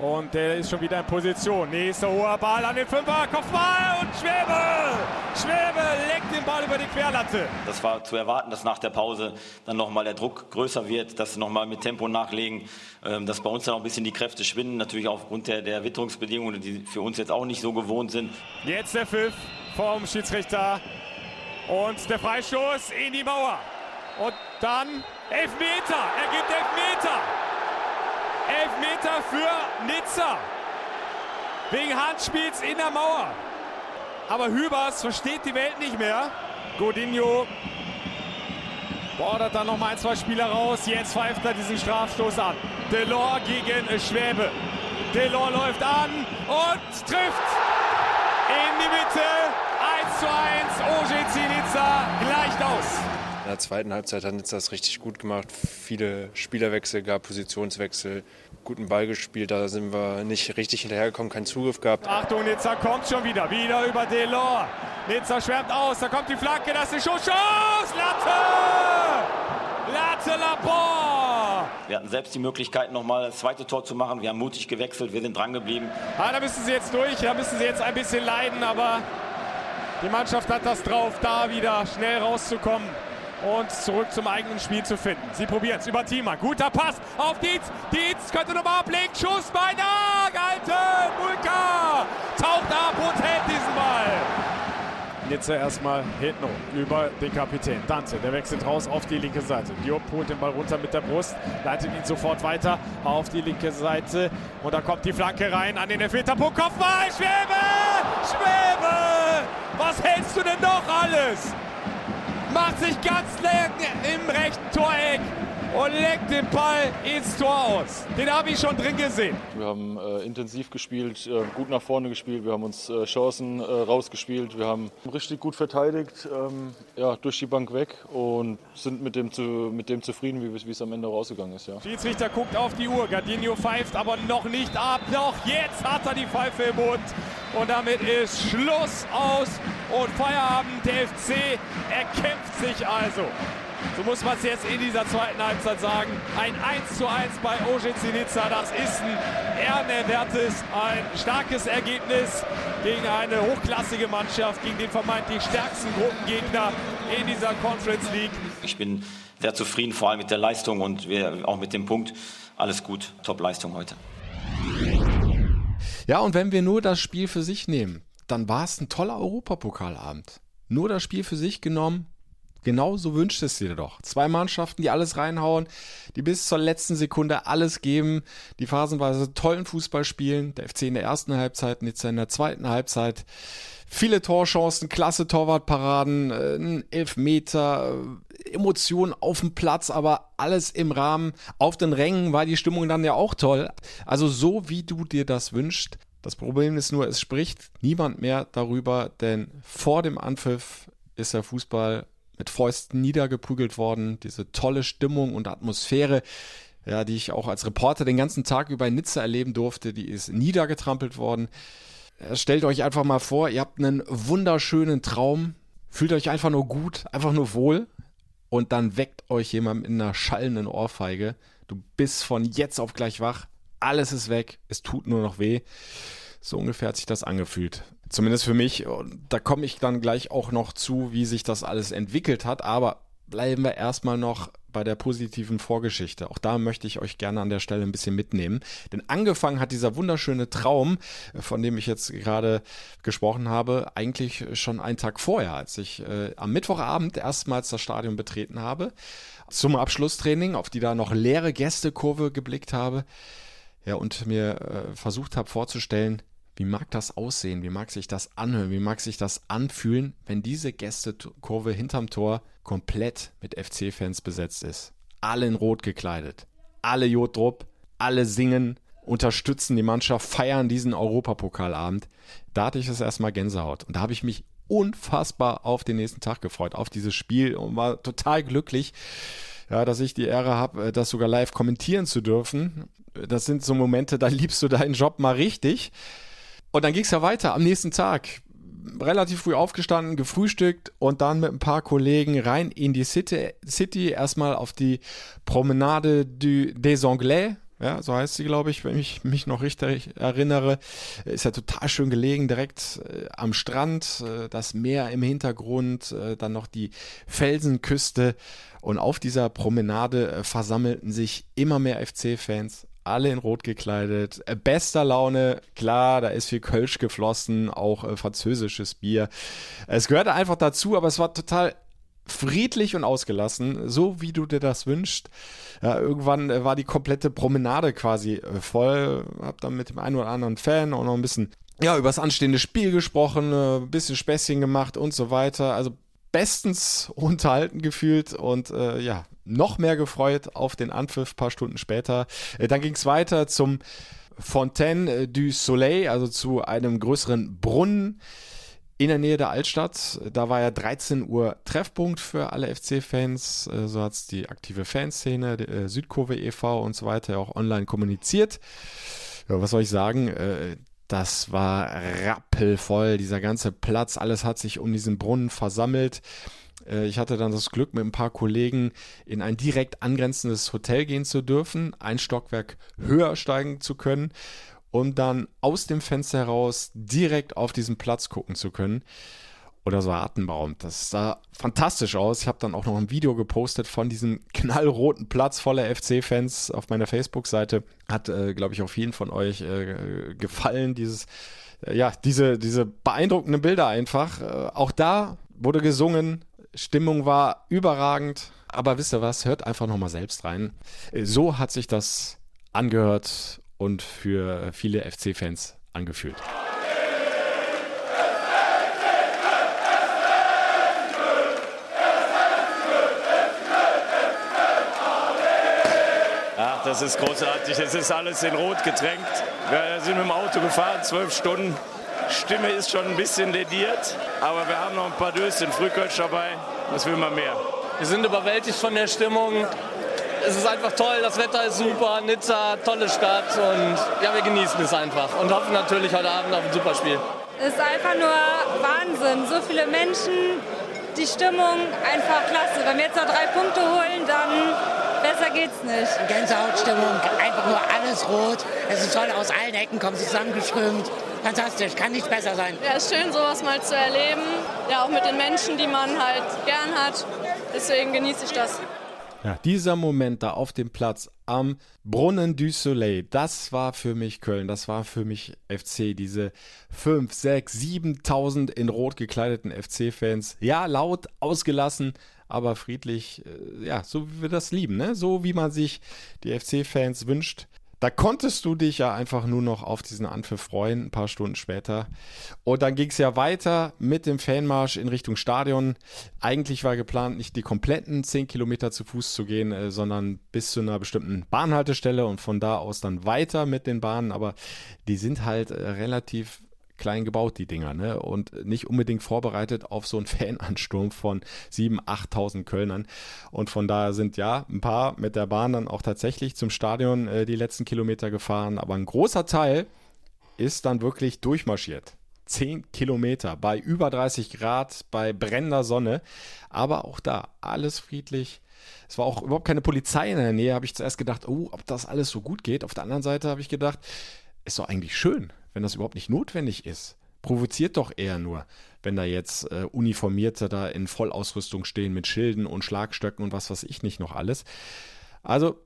Und der ist schon wieder in Position. Nächster hoher Ball an den Fünfer. Kopfball und Schwebe. Schwebe legt den Ball über die Querlatte. Das war zu erwarten, dass nach der Pause dann nochmal der Druck größer wird, dass sie nochmal mit Tempo nachlegen, ähm, dass bei uns dann auch ein bisschen die Kräfte schwinden. Natürlich aufgrund der, der Witterungsbedingungen, die für uns jetzt auch nicht so gewohnt sind. Jetzt der Pfiff vom Schiedsrichter. Und der Freistoß in die Mauer. Und dann Elfmeter. Er gibt Elfmeter. Elfmeter für Nizza. Wegen Handspiels in der Mauer. Aber Hübers versteht die Welt nicht mehr. Godinho bordert dann noch mal ein, zwei Spieler raus. Jetzt pfeift er diesen Strafstoß an. Delors gegen Schwäbe. Delors läuft an und trifft in die Mitte. 1 zu 1. OGC Nizza gleicht aus. In der zweiten Halbzeit hat Nizza das richtig gut gemacht. Viele Spielerwechsel gab, Positionswechsel, guten Ball gespielt. Da sind wir nicht richtig hinterhergekommen, keinen Zugriff gehabt. Achtung, Nizza kommt schon wieder. Wieder über Delors. Nizza schwärmt aus. Da kommt die Flanke. Das ist Schuss. Schuss! Latte! Latte Laport! Wir hatten selbst die Möglichkeit, nochmal das zweite Tor zu machen. Wir haben mutig gewechselt. Wir sind dran geblieben. Ah, da müssen sie jetzt durch. Da müssen sie jetzt ein bisschen leiden. Aber die Mannschaft hat das drauf, da wieder schnell rauszukommen und zurück zum eigenen Spiel zu finden. Sie probieren es über Thiemann. Guter Pass auf Dietz. Dietz könnte nochmal ablegen. Schuss beinahe gehalten. Mulka taucht ab und hält diesen Ball. Nizza erstmal hinten über den Kapitän. Dante, der wechselt raus auf die linke Seite. Diop holt den Ball runter mit der Brust, leitet ihn sofort weiter auf die linke Seite. Und da kommt die Flanke rein an den Elfmeterpunkt. Kopfball, Schwebe! Schwebe! Was hältst du denn noch alles? Macht sich ganz lang im rechten Toreck und legt den Ball ins Tor aus. Den habe ich schon drin gesehen. Wir haben äh, intensiv gespielt, äh, gut nach vorne gespielt, wir haben uns äh, Chancen äh, rausgespielt, wir haben richtig gut verteidigt, ähm, ja, durch die Bank weg und sind mit dem, zu, mit dem zufrieden, wie es am Ende rausgegangen ist. Ja. Schiedsrichter guckt auf die Uhr, Gardinho pfeift aber noch nicht ab, doch jetzt hat er die Pfeife im Mund. Und damit ist Schluss aus und Feierabend. Der FC erkämpft sich also. So muss man es jetzt in dieser zweiten Halbzeit sagen. Ein 1 zu 1 bei Nizza. Das ist ein ehrenerwertes, ein starkes Ergebnis gegen eine hochklassige Mannschaft, gegen den vermeintlich stärksten Gruppengegner in dieser Conference League. Ich bin sehr zufrieden, vor allem mit der Leistung und auch mit dem Punkt. Alles gut, Top-Leistung heute. Ja, und wenn wir nur das Spiel für sich nehmen, dann war es ein toller Europapokalabend. Nur das Spiel für sich genommen, Genau so wünscht es dir doch. Zwei Mannschaften, die alles reinhauen, die bis zur letzten Sekunde alles geben, die phasenweise tollen Fußball spielen. Der FC in der ersten Halbzeit, Nizza in der zweiten Halbzeit. Viele Torchancen, klasse Torwartparaden, äh, ein Elfmeter, äh, Emotionen auf dem Platz, aber alles im Rahmen. Auf den Rängen war die Stimmung dann ja auch toll. Also so wie du dir das wünschst. Das Problem ist nur, es spricht niemand mehr darüber, denn vor dem Anpfiff ist der Fußball mit Fäusten niedergeprügelt worden. Diese tolle Stimmung und Atmosphäre, ja, die ich auch als Reporter den ganzen Tag über in Nizza erleben durfte, die ist niedergetrampelt worden. Stellt euch einfach mal vor, ihr habt einen wunderschönen Traum, fühlt euch einfach nur gut, einfach nur wohl und dann weckt euch jemand in einer schallenden Ohrfeige. Du bist von jetzt auf gleich wach, alles ist weg, es tut nur noch weh. So ungefähr hat sich das angefühlt. Zumindest für mich. Da komme ich dann gleich auch noch zu, wie sich das alles entwickelt hat. Aber bleiben wir erstmal noch bei der positiven Vorgeschichte. Auch da möchte ich euch gerne an der Stelle ein bisschen mitnehmen. Denn angefangen hat dieser wunderschöne Traum, von dem ich jetzt gerade gesprochen habe, eigentlich schon einen Tag vorher, als ich äh, am Mittwochabend erstmals das Stadion betreten habe, zum Abschlusstraining, auf die da noch leere Gästekurve geblickt habe. Ja, und mir äh, versucht habe vorzustellen, wie mag das aussehen? Wie mag sich das anhören? Wie mag sich das anfühlen, wenn diese Gästekurve hinterm Tor komplett mit FC-Fans besetzt ist? Alle in Rot gekleidet, alle Jodrup, alle singen, unterstützen die Mannschaft, feiern diesen Europapokalabend. Da hatte ich es erstmal Gänsehaut. Und da habe ich mich unfassbar auf den nächsten Tag gefreut, auf dieses Spiel und war total glücklich, ja, dass ich die Ehre habe, das sogar live kommentieren zu dürfen. Das sind so Momente, da liebst du deinen Job mal richtig. Und dann ging es ja weiter am nächsten Tag. Relativ früh aufgestanden, gefrühstückt und dann mit ein paar Kollegen rein in die City. City erstmal auf die Promenade du, des Anglais. ja, so heißt sie, glaube ich, wenn ich mich noch richtig erinnere. Ist ja total schön gelegen, direkt äh, am Strand, äh, das Meer im Hintergrund, äh, dann noch die Felsenküste. Und auf dieser Promenade äh, versammelten sich immer mehr FC-Fans, alle in Rot gekleidet, äh, bester Laune, klar, da ist viel Kölsch geflossen, auch äh, französisches Bier. Es gehörte einfach dazu, aber es war total friedlich und ausgelassen, so wie du dir das wünschst. Ja, irgendwann äh, war die komplette Promenade quasi äh, voll. Hab dann mit dem einen oder anderen Fan auch noch ein bisschen ja, über das anstehende Spiel gesprochen, ein bisschen Späßchen gemacht und so weiter. Also bestens unterhalten gefühlt und äh, ja, noch mehr gefreut auf den Anpfiff paar Stunden später. Äh, dann ging es weiter zum Fontaine du Soleil, also zu einem größeren Brunnen in der Nähe der Altstadt. Da war ja 13 Uhr Treffpunkt für alle FC-Fans. Äh, so hat es die aktive Fanszene, äh, Südkurve e.V. und so weiter auch online kommuniziert. Ja, was soll ich sagen? Äh, das war rappelvoll, dieser ganze Platz, alles hat sich um diesen Brunnen versammelt. Ich hatte dann das Glück, mit ein paar Kollegen in ein direkt angrenzendes Hotel gehen zu dürfen, ein Stockwerk höher steigen zu können um dann aus dem Fenster heraus direkt auf diesen Platz gucken zu können. Oder so atemberaubend. Das sah fantastisch aus. Ich habe dann auch noch ein Video gepostet von diesem knallroten Platz voller FC-Fans auf meiner Facebook-Seite. Hat, äh, glaube ich, auch vielen von euch äh, gefallen. Dieses, äh, ja, diese, diese beeindruckenden Bilder einfach. Äh, auch da wurde gesungen. Stimmung war überragend. Aber wisst ihr was? Hört einfach nochmal selbst rein. Äh, so hat sich das angehört und für viele FC-Fans angefühlt. Das ist großartig. Es ist alles in Rot getränkt. Wir sind mit dem Auto gefahren, zwölf Stunden. Stimme ist schon ein bisschen lediert, aber wir haben noch ein paar Döschen Frühkölsch dabei. Was will man mehr? Wir sind überwältigt von der Stimmung es ist einfach toll, das Wetter ist super, Nizza, tolle Stadt und ja, wir genießen es einfach und hoffen natürlich heute Abend auf ein super Spiel. Es ist einfach nur Wahnsinn, so viele Menschen, die Stimmung einfach klasse. Wenn wir jetzt noch drei Punkte holen, dann besser geht's nicht. Gänsehautstimmung, einfach nur alles rot. Es ist toll, aus allen Ecken kommt zusammengeströmt. Fantastisch, kann nicht besser sein. Ja, ist schön, sowas mal zu erleben. Ja, auch mit den Menschen, die man halt gern hat. Deswegen genieße ich das. Ja, dieser Moment da auf dem Platz am Brunnen du Soleil, das war für mich Köln, das war für mich FC, diese 5, 6, 7.000 in rot gekleideten FC-Fans. Ja, laut, ausgelassen, aber friedlich, äh, ja, so wie wir das lieben, ne? so wie man sich die FC-Fans wünscht. Da konntest du dich ja einfach nur noch auf diesen Anpfiff freuen, ein paar Stunden später. Und dann ging es ja weiter mit dem Fanmarsch in Richtung Stadion. Eigentlich war geplant, nicht die kompletten 10 Kilometer zu Fuß zu gehen, äh, sondern bis zu einer bestimmten Bahnhaltestelle und von da aus dann weiter mit den Bahnen. Aber die sind halt äh, relativ klein gebaut, die Dinger, ne? Und nicht unbedingt vorbereitet auf so einen Fanansturm von 7.000, 8.000 Kölnern. Und von daher sind ja ein paar mit der Bahn dann auch tatsächlich zum Stadion äh, die letzten Kilometer gefahren. Aber ein großer Teil ist dann wirklich durchmarschiert. 10 Kilometer bei über 30 Grad, bei brennender Sonne. Aber auch da alles friedlich. Es war auch überhaupt keine Polizei in der Nähe, habe ich zuerst gedacht, oh, ob das alles so gut geht. Auf der anderen Seite habe ich gedacht, ist doch eigentlich schön wenn das überhaupt nicht notwendig ist. Provoziert doch eher nur, wenn da jetzt äh, Uniformierte da in Vollausrüstung stehen mit Schilden und Schlagstöcken und was weiß ich nicht noch alles. Also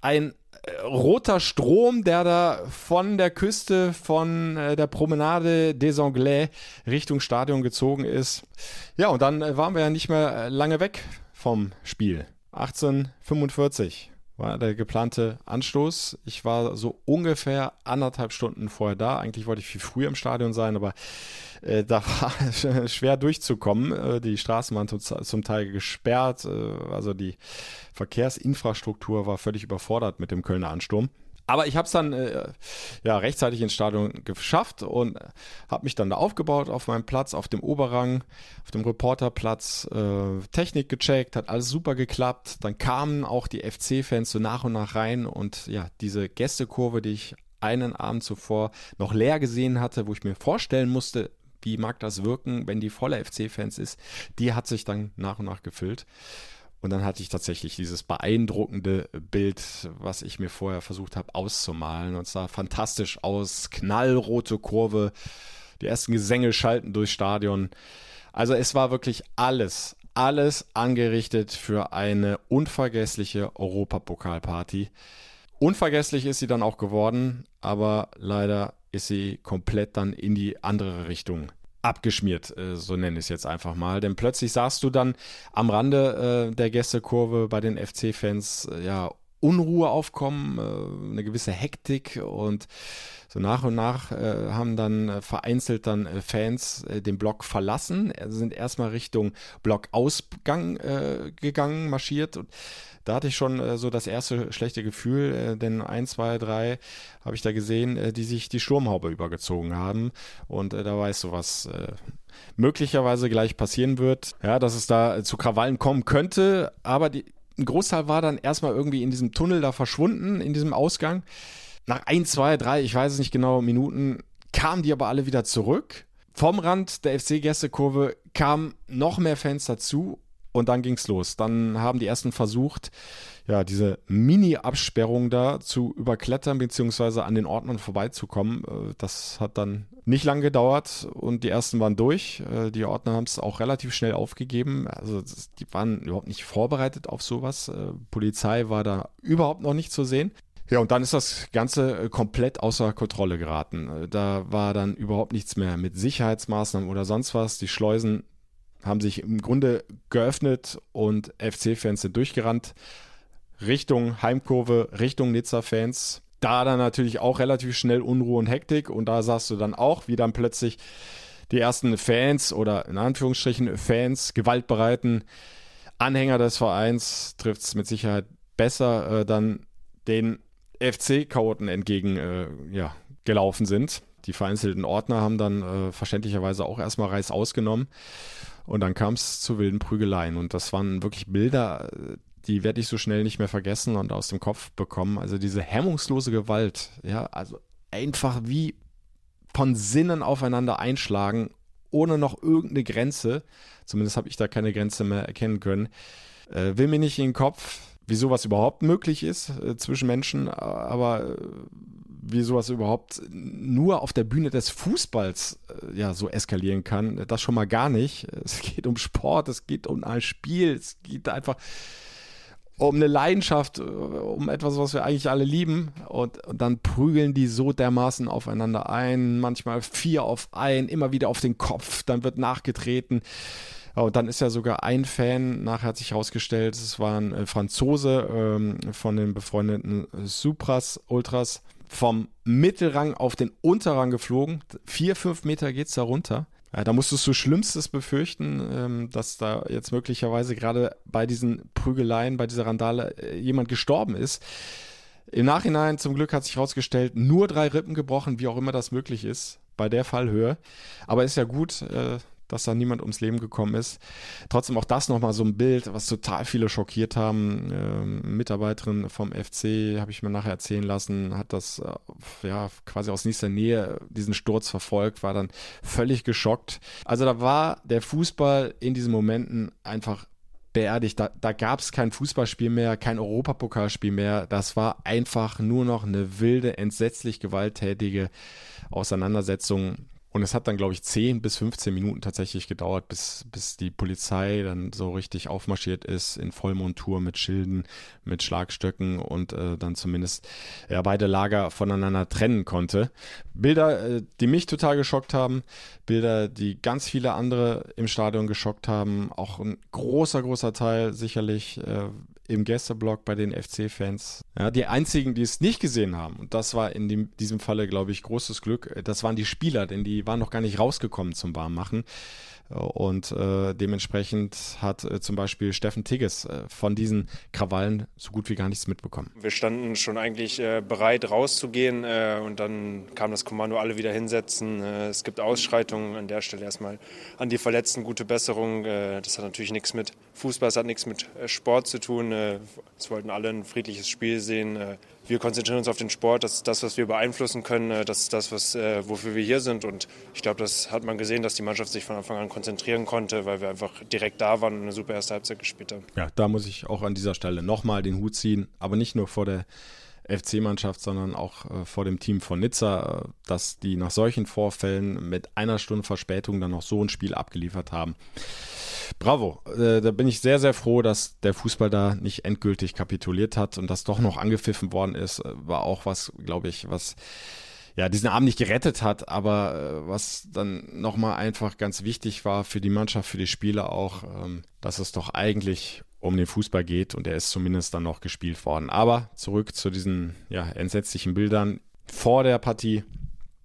ein äh, roter Strom, der da von der Küste von äh, der Promenade des Anglais Richtung Stadion gezogen ist. Ja, und dann äh, waren wir ja nicht mehr lange weg vom Spiel. 1845 war der geplante Anstoß. Ich war so ungefähr anderthalb Stunden vorher da. Eigentlich wollte ich viel früher im Stadion sein, aber äh, da war schwer durchzukommen. Äh, die Straßen waren zum, zum Teil gesperrt, äh, also die Verkehrsinfrastruktur war völlig überfordert mit dem Kölner Ansturm. Aber ich habe es dann äh, ja rechtzeitig ins Stadion geschafft und habe mich dann da aufgebaut auf meinem Platz, auf dem Oberrang, auf dem Reporterplatz, äh, Technik gecheckt, hat alles super geklappt. Dann kamen auch die FC-Fans so nach und nach rein und ja, diese Gästekurve, die ich einen Abend zuvor noch leer gesehen hatte, wo ich mir vorstellen musste, wie mag das wirken, wenn die voller FC-Fans ist, die hat sich dann nach und nach gefüllt. Und dann hatte ich tatsächlich dieses beeindruckende Bild, was ich mir vorher versucht habe auszumalen. Und es sah fantastisch aus. Knallrote Kurve. Die ersten Gesänge schalten durchs Stadion. Also es war wirklich alles, alles angerichtet für eine unvergessliche Europapokalparty. Unvergesslich ist sie dann auch geworden, aber leider ist sie komplett dann in die andere Richtung abgeschmiert, äh, so nenne ich es jetzt einfach mal. Denn plötzlich sahst du dann am Rande äh, der Gästekurve bei den FC-Fans äh, ja Unruhe aufkommen, eine gewisse Hektik und so nach und nach äh, haben dann äh, vereinzelt dann Fans den Block verlassen, sind erstmal Richtung Blockausgang gegangen, marschiert und da hatte ich schon äh, so das erste schlechte Gefühl, äh, denn ein, zwei, drei habe ich da gesehen, äh, die sich die Sturmhaube übergezogen haben. Und äh, da weißt du, was äh, möglicherweise gleich passieren wird. Ja, dass es da zu Krawallen kommen könnte, aber die, ein Großteil war dann erstmal irgendwie in diesem Tunnel da verschwunden, in diesem Ausgang. Nach ein, zwei, drei, ich weiß es nicht genau, Minuten kamen die aber alle wieder zurück. Vom Rand der FC-Gästekurve kamen noch mehr Fans dazu und dann ging's los. Dann haben die ersten versucht, ja, diese Mini-Absperrung da zu überklettern, beziehungsweise an den Ordnern vorbeizukommen. Äh, das hat dann nicht lang gedauert und die ersten waren durch. Äh, die Ordner haben es auch relativ schnell aufgegeben. Also die waren überhaupt nicht vorbereitet auf sowas. Äh, Polizei war da überhaupt noch nicht zu sehen. Ja, und dann ist das Ganze komplett außer Kontrolle geraten. Da war dann überhaupt nichts mehr mit Sicherheitsmaßnahmen oder sonst was. Die Schleusen haben sich im Grunde geöffnet und FC-Fans sind durchgerannt. Richtung Heimkurve, Richtung Nizza-Fans. Da dann natürlich auch relativ schnell Unruhe und Hektik und da sahst du dann auch, wie dann plötzlich die ersten Fans oder in Anführungsstrichen Fans, gewaltbereiten Anhänger des Vereins, trifft es mit Sicherheit besser, äh, dann den FC-Chaoten entgegen äh, ja, gelaufen sind. Die vereinzelten Ordner haben dann äh, verständlicherweise auch erstmal Reis ausgenommen. Und dann kam es zu wilden Prügeleien. Und das waren wirklich Bilder, die werde ich so schnell nicht mehr vergessen und aus dem Kopf bekommen. Also diese hemmungslose Gewalt, ja, also einfach wie von Sinnen aufeinander einschlagen, ohne noch irgendeine Grenze. Zumindest habe ich da keine Grenze mehr erkennen können. Äh, will mir nicht in den Kopf, wie sowas überhaupt möglich ist äh, zwischen Menschen, aber äh, wie sowas überhaupt nur auf der Bühne des Fußballs äh, ja so eskalieren kann, das schon mal gar nicht. Es geht um Sport, es geht um ein Spiel, es geht einfach um eine Leidenschaft, äh, um etwas, was wir eigentlich alle lieben. Und, und, dann prügeln die so dermaßen aufeinander ein, manchmal vier auf ein, immer wieder auf den Kopf, dann wird nachgetreten. Und dann ist ja sogar ein Fan, nachher hat sich herausgestellt, es war ein äh, Franzose ähm, von den befreundeten Supras Ultras, vom Mittelrang auf den Unterrang geflogen. Vier, fünf Meter geht es da runter. Ja, da musstest du Schlimmstes befürchten, ähm, dass da jetzt möglicherweise gerade bei diesen Prügeleien, bei dieser Randale äh, jemand gestorben ist. Im Nachhinein zum Glück hat sich herausgestellt, nur drei Rippen gebrochen, wie auch immer das möglich ist, bei der Fallhöhe. Aber ist ja gut, äh, dass da niemand ums Leben gekommen ist. Trotzdem auch das nochmal so ein Bild, was total viele schockiert haben. Ähm, Mitarbeiterin vom FC, habe ich mir nachher erzählen lassen, hat das äh, ja quasi aus nächster Nähe diesen Sturz verfolgt, war dann völlig geschockt. Also da war der Fußball in diesen Momenten einfach beerdigt. Da, da gab es kein Fußballspiel mehr, kein Europapokalspiel mehr. Das war einfach nur noch eine wilde, entsetzlich gewalttätige Auseinandersetzung und es hat dann, glaube ich, 10 bis 15 Minuten tatsächlich gedauert, bis, bis die Polizei dann so richtig aufmarschiert ist, in Vollmontur mit Schilden, mit Schlagstöcken und äh, dann zumindest ja, beide Lager voneinander trennen konnte. Bilder, äh, die mich total geschockt haben, Bilder, die ganz viele andere im Stadion geschockt haben, auch ein großer, großer Teil sicherlich äh, im Gästeblock bei den FC-Fans. Ja, die einzigen, die es nicht gesehen haben, und das war in dem, diesem Falle, glaube ich, großes Glück, äh, das waren die Spieler, denn die waren noch gar nicht rausgekommen zum Warmmachen. Und äh, dementsprechend hat äh, zum Beispiel Steffen Tigges äh, von diesen Krawallen so gut wie gar nichts mitbekommen. Wir standen schon eigentlich äh, bereit rauszugehen äh, und dann kam das Kommando, alle wieder hinsetzen. Äh, es gibt Ausschreitungen. An der Stelle erstmal an die Verletzten gute Besserung. das hat natürlich nichts mit Fußball, es hat nichts mit Sport zu tun. es wollten alle ein friedliches Spiel sehen wir konzentrieren uns auf den Sport, das ist das, was wir beeinflussen können, äh, das ist das, was, äh, wofür wir hier sind. Und ich glaube, das hat man gesehen, dass die Mannschaft sich von Anfang an konzentrieren konnte, weil wir einfach direkt da waren und eine super erste Halbzeit gespielt haben. Ja, da muss ich auch an dieser Stelle nochmal den Hut ziehen, aber nicht nur vor der FC-Mannschaft, sondern auch äh, vor dem Team von Nizza, äh, dass die nach solchen Vorfällen mit einer Stunde Verspätung dann noch so ein Spiel abgeliefert haben. Bravo, äh, da bin ich sehr, sehr froh, dass der Fußball da nicht endgültig kapituliert hat und das doch noch angepfiffen worden ist, äh, war auch was, glaube ich, was ja, diesen Abend nicht gerettet hat, aber äh, was dann nochmal einfach ganz wichtig war für die Mannschaft, für die Spieler auch, ähm, dass es doch eigentlich um den Fußball geht und er ist zumindest dann noch gespielt worden. Aber zurück zu diesen ja, entsetzlichen Bildern vor der Partie.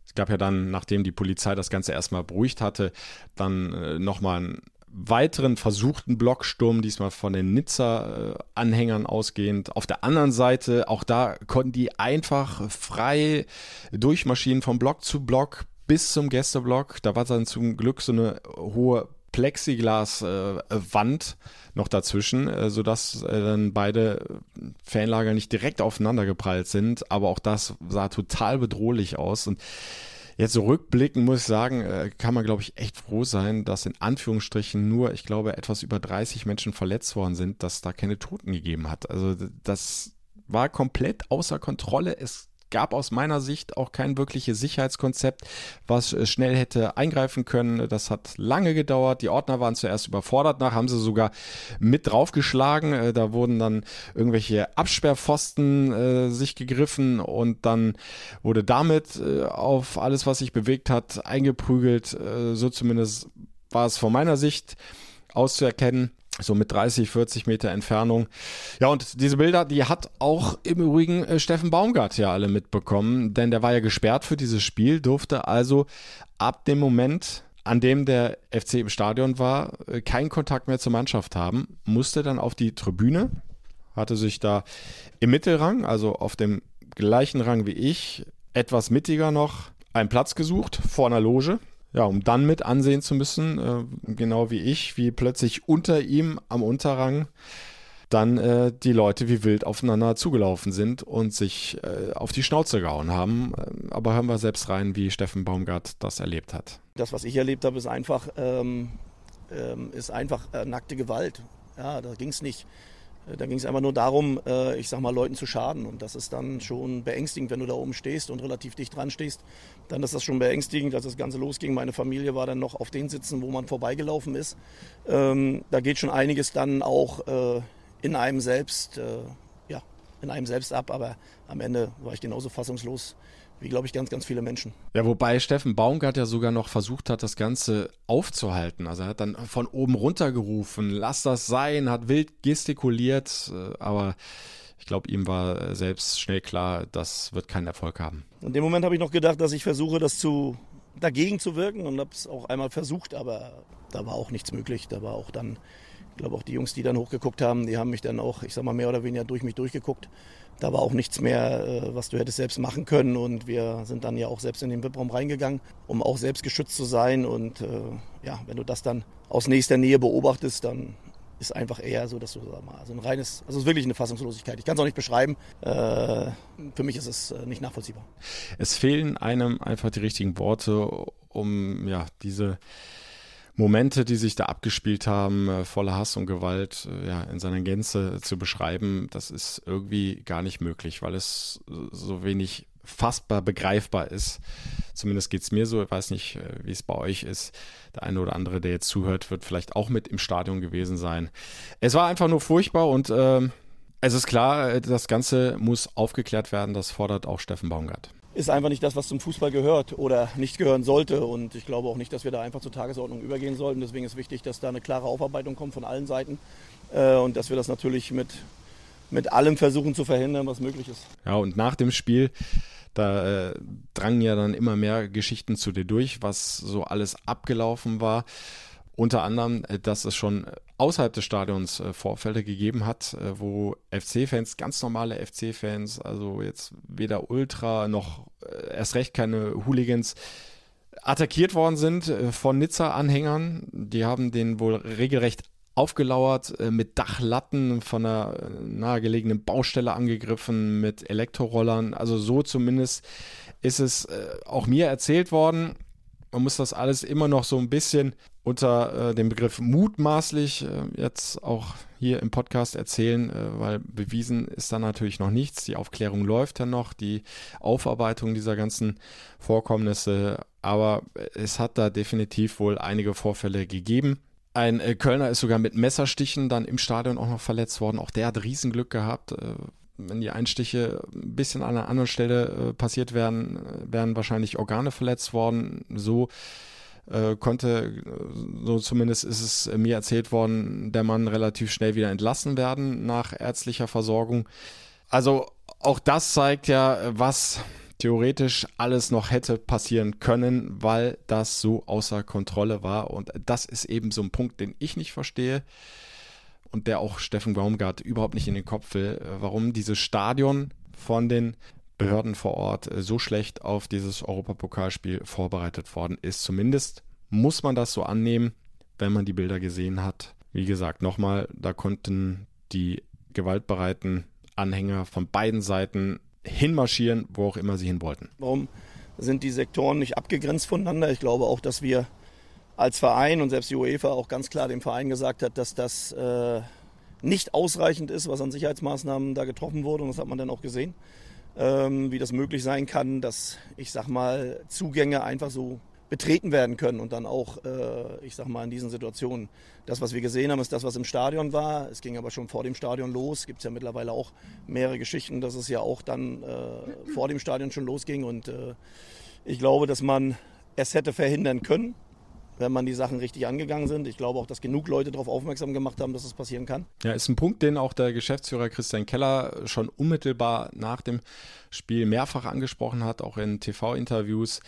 Es gab ja dann, nachdem die Polizei das Ganze erstmal beruhigt hatte, dann äh, nochmal einen weiteren versuchten Blocksturm, diesmal von den Nizza-Anhängern ausgehend. Auf der anderen Seite, auch da konnten die einfach frei durchmaschinen vom Block zu Block bis zum Gästeblock. Da war dann zum Glück so eine hohe Plexiglas-Wand äh, noch dazwischen, äh, sodass äh, dann beide Fanlager nicht direkt aufeinander geprallt sind. Aber auch das sah total bedrohlich aus. Und jetzt so rückblicken muss ich sagen, äh, kann man, glaube ich, echt froh sein, dass in Anführungsstrichen nur, ich glaube, etwas über 30 Menschen verletzt worden sind, dass da keine Toten gegeben hat. Also das war komplett außer Kontrolle. Es gab aus meiner Sicht auch kein wirkliches Sicherheitskonzept, was äh, schnell hätte eingreifen können. Das hat lange gedauert. Die Ordner waren zuerst überfordert, nach haben sie sogar mit draufgeschlagen. Äh, da wurden dann irgendwelche Absperrpfosten äh, sich gegriffen und dann wurde damit äh, auf alles, was sich bewegt hat, eingeprügelt. Äh, so zumindest war es von meiner Sicht auszuerkennen so mit 30, 40 Meter Entfernung. Ja, und diese Bilder, die hat auch im Übrigen äh, Steffen Baumgart ja alle mitbekommen, denn der war ja gesperrt für dieses Spiel, durfte also ab dem Moment, an dem der FC im Stadion war, äh, keinen Kontakt mehr zur Mannschaft haben, musste dann auf die Tribüne, hatte sich da im Mittelrang, also auf dem gleichen Rang wie ich, etwas mittiger noch, einen Platz gesucht vor einer Loge ja, um dann mit ansehen zu müssen, äh, genau wie ich, wie plötzlich unter ihm am Unterrang dann äh, die Leute wie wild aufeinander zugelaufen sind und sich äh, auf die Schnauze gehauen haben. Äh, aber hören wir selbst rein, wie Steffen Baumgart das erlebt hat. Das, was ich erlebt habe, ist einfach, ähm, ähm, ist einfach äh, nackte Gewalt. Ja, da ging es nicht äh, da ging es einfach nur darum, ich sag mal, Leuten zu schaden. Und das ist dann schon beängstigend, wenn du da oben stehst und relativ dicht dran stehst. Dann ist das schon beängstigend, als das Ganze losging. Meine Familie war dann noch auf den Sitzen, wo man vorbeigelaufen ist. Ähm, da geht schon einiges dann auch äh, in einem selbst, ja, in einem selbst ab. Aber am Ende war ich genauso fassungslos wie glaube ich ganz, ganz viele Menschen. Ja, wobei Steffen Baumgart ja sogar noch versucht hat, das Ganze aufzuhalten. Also er hat dann von oben runter gerufen, lass das sein, hat wild gestikuliert, äh, aber ich glaube, ihm war selbst schnell klar, das wird keinen Erfolg haben. In dem Moment habe ich noch gedacht, dass ich versuche, das zu dagegen zu wirken und habe es auch einmal versucht, aber da war auch nichts möglich. Da war auch dann, ich glaube auch die Jungs, die dann hochgeguckt haben, die haben mich dann auch, ich sag mal, mehr oder weniger durch mich durchgeguckt da war auch nichts mehr, äh, was du hättest selbst machen können. Und wir sind dann ja auch selbst in den VIP-Raum reingegangen, um auch selbst geschützt zu sein. Und äh, ja, wenn du das dann aus nächster Nähe beobachtest, dann ist einfach eher so, dass du sag mal, also ein reines, also es ist wirklich eine Fassungslosigkeit. Ich kann es auch nicht beschreiben. Äh, für mich ist es äh, nicht nachvollziehbar. Es fehlen einem einfach die richtigen Worte, um ja diese Momente, die sich da abgespielt haben, äh, voller Hass und Gewalt, äh, ja, in seiner Gänze zu beschreiben, das ist irgendwie gar nicht möglich, weil es so wenig fassbar begreifbar ist. Zumindest geht es mir so. Ich weiß nicht, äh, wie es bei euch ist. Der eine oder andere, der jetzt zuhört, wird vielleicht auch mit im Stadion gewesen sein. Es war einfach nur furchtbar und äh, es ist klar, das Ganze muss aufgeklärt werden. Das fordert auch Steffen Baumgart ist einfach nicht das, was zum Fußball gehört oder nicht gehören sollte. Und ich glaube auch nicht, dass wir da einfach zur Tagesordnung übergehen sollten. Deswegen ist wichtig, dass da eine klare Aufarbeitung kommt von allen Seiten äh, und dass wir das natürlich mit, mit allem versuchen zu verhindern, was möglich ist. Ja, und nach dem Spiel da äh, drangen ja dann immer mehr Geschichten zu dir durch, was so alles abgelaufen war. Unter anderem, äh, dass es schon außerhalb des Stadions äh, Vorfälle gegeben hat, äh, wo FC-Fans, ganz normale FC-Fans, also jetzt weder Ultra noch erst recht keine Hooligans, attackiert worden sind von Nizza-Anhängern. Die haben den wohl regelrecht aufgelauert, äh, mit Dachlatten von einer äh, nahegelegenen Baustelle angegriffen, mit Elektrorollern. Also so zumindest ist es äh, auch mir erzählt worden. Man muss das alles immer noch so ein bisschen unter äh, dem Begriff mutmaßlich äh, jetzt auch hier im Podcast erzählen, äh, weil bewiesen ist da natürlich noch nichts. Die Aufklärung läuft ja noch, die Aufarbeitung dieser ganzen Vorkommnisse, aber es hat da definitiv wohl einige Vorfälle gegeben. Ein äh, Kölner ist sogar mit Messerstichen dann im Stadion auch noch verletzt worden. Auch der hat Riesenglück gehabt. Äh, wenn die Einstiche ein bisschen an einer anderen Stelle äh, passiert wären, wären wahrscheinlich Organe verletzt worden. So äh, konnte, so zumindest ist es mir erzählt worden, der Mann relativ schnell wieder entlassen werden nach ärztlicher Versorgung. Also auch das zeigt ja, was theoretisch alles noch hätte passieren können, weil das so außer Kontrolle war. Und das ist eben so ein Punkt, den ich nicht verstehe und der auch Steffen Baumgart überhaupt nicht in den Kopf will, warum dieses Stadion von den Behörden vor Ort so schlecht auf dieses Europapokalspiel vorbereitet worden ist. Zumindest muss man das so annehmen, wenn man die Bilder gesehen hat. Wie gesagt, nochmal, da konnten die gewaltbereiten Anhänger von beiden Seiten hinmarschieren, wo auch immer sie hin wollten. Warum sind die Sektoren nicht abgegrenzt voneinander? Ich glaube auch, dass wir als Verein und selbst die UEFA auch ganz klar dem Verein gesagt hat, dass das äh, nicht ausreichend ist, was an Sicherheitsmaßnahmen da getroffen wurde. Und das hat man dann auch gesehen ähm, wie das möglich sein kann, dass ich sag mal Zugänge einfach so betreten werden können und dann auch, äh, ich sag mal, in diesen Situationen. Das, was wir gesehen haben, ist das, was im Stadion war. Es ging aber schon vor dem Stadion los. Gibt es ja mittlerweile auch mehrere Geschichten, dass es ja auch dann äh, vor dem Stadion schon losging. Und äh, ich glaube, dass man es hätte verhindern können wenn man die Sachen richtig angegangen sind. Ich glaube auch, dass genug Leute darauf aufmerksam gemacht haben, dass es das passieren kann. Ja, ist ein Punkt, den auch der Geschäftsführer Christian Keller schon unmittelbar nach dem Spiel mehrfach angesprochen hat, auch in TV-Interviews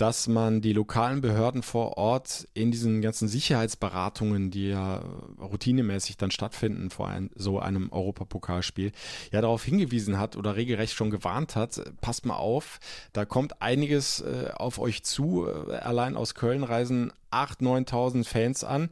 dass man die lokalen Behörden vor Ort in diesen ganzen Sicherheitsberatungen, die ja routinemäßig dann stattfinden vor ein, so einem Europapokalspiel, ja darauf hingewiesen hat oder regelrecht schon gewarnt hat, passt mal auf, da kommt einiges äh, auf euch zu. Äh, allein aus Köln reisen 8.000, 9.000 Fans an.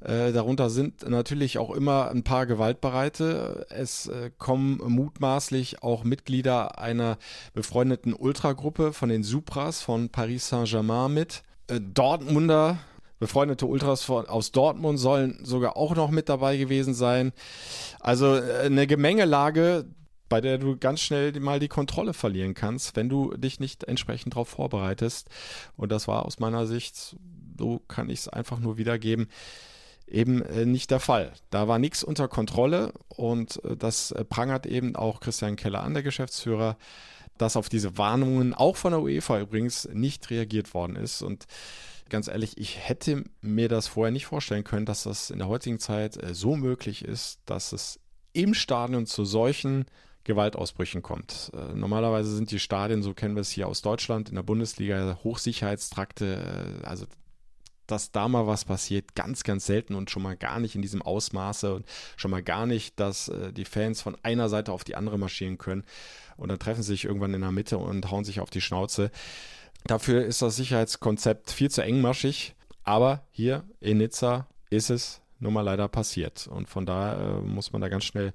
Äh, darunter sind natürlich auch immer ein paar Gewaltbereite. Es äh, kommen mutmaßlich auch Mitglieder einer befreundeten Ultragruppe von den Supras von Paris Saint-Germain mit. Äh, Dortmunder befreundete Ultras von, aus Dortmund sollen sogar auch noch mit dabei gewesen sein. Also äh, eine Gemengelage, bei der du ganz schnell mal die Kontrolle verlieren kannst, wenn du dich nicht entsprechend darauf vorbereitest. Und das war aus meiner Sicht, so kann ich es einfach nur wiedergeben, eben äh, nicht der Fall. Da war nichts unter Kontrolle und äh, das äh, prangert eben auch Christian Keller an, der Geschäftsführer, dass auf diese Warnungen auch von der UEFA übrigens nicht reagiert worden ist. Und ganz ehrlich, ich hätte mir das vorher nicht vorstellen können, dass das in der heutigen Zeit so möglich ist, dass es im Stadion zu solchen Gewaltausbrüchen kommt. normalerweise sind die Stadien, so kennen wir es hier aus Deutschland, in der Bundesliga, Hochsicherheitstrakte, also dass da mal was passiert, ganz, ganz selten und schon mal gar nicht in diesem Ausmaße und schon mal gar nicht, dass äh, die Fans von einer Seite auf die andere marschieren können und dann treffen sie sich irgendwann in der Mitte und hauen sich auf die Schnauze. Dafür ist das Sicherheitskonzept viel zu engmaschig, aber hier in Nizza ist es nun mal leider passiert und von daher äh, muss man da ganz schnell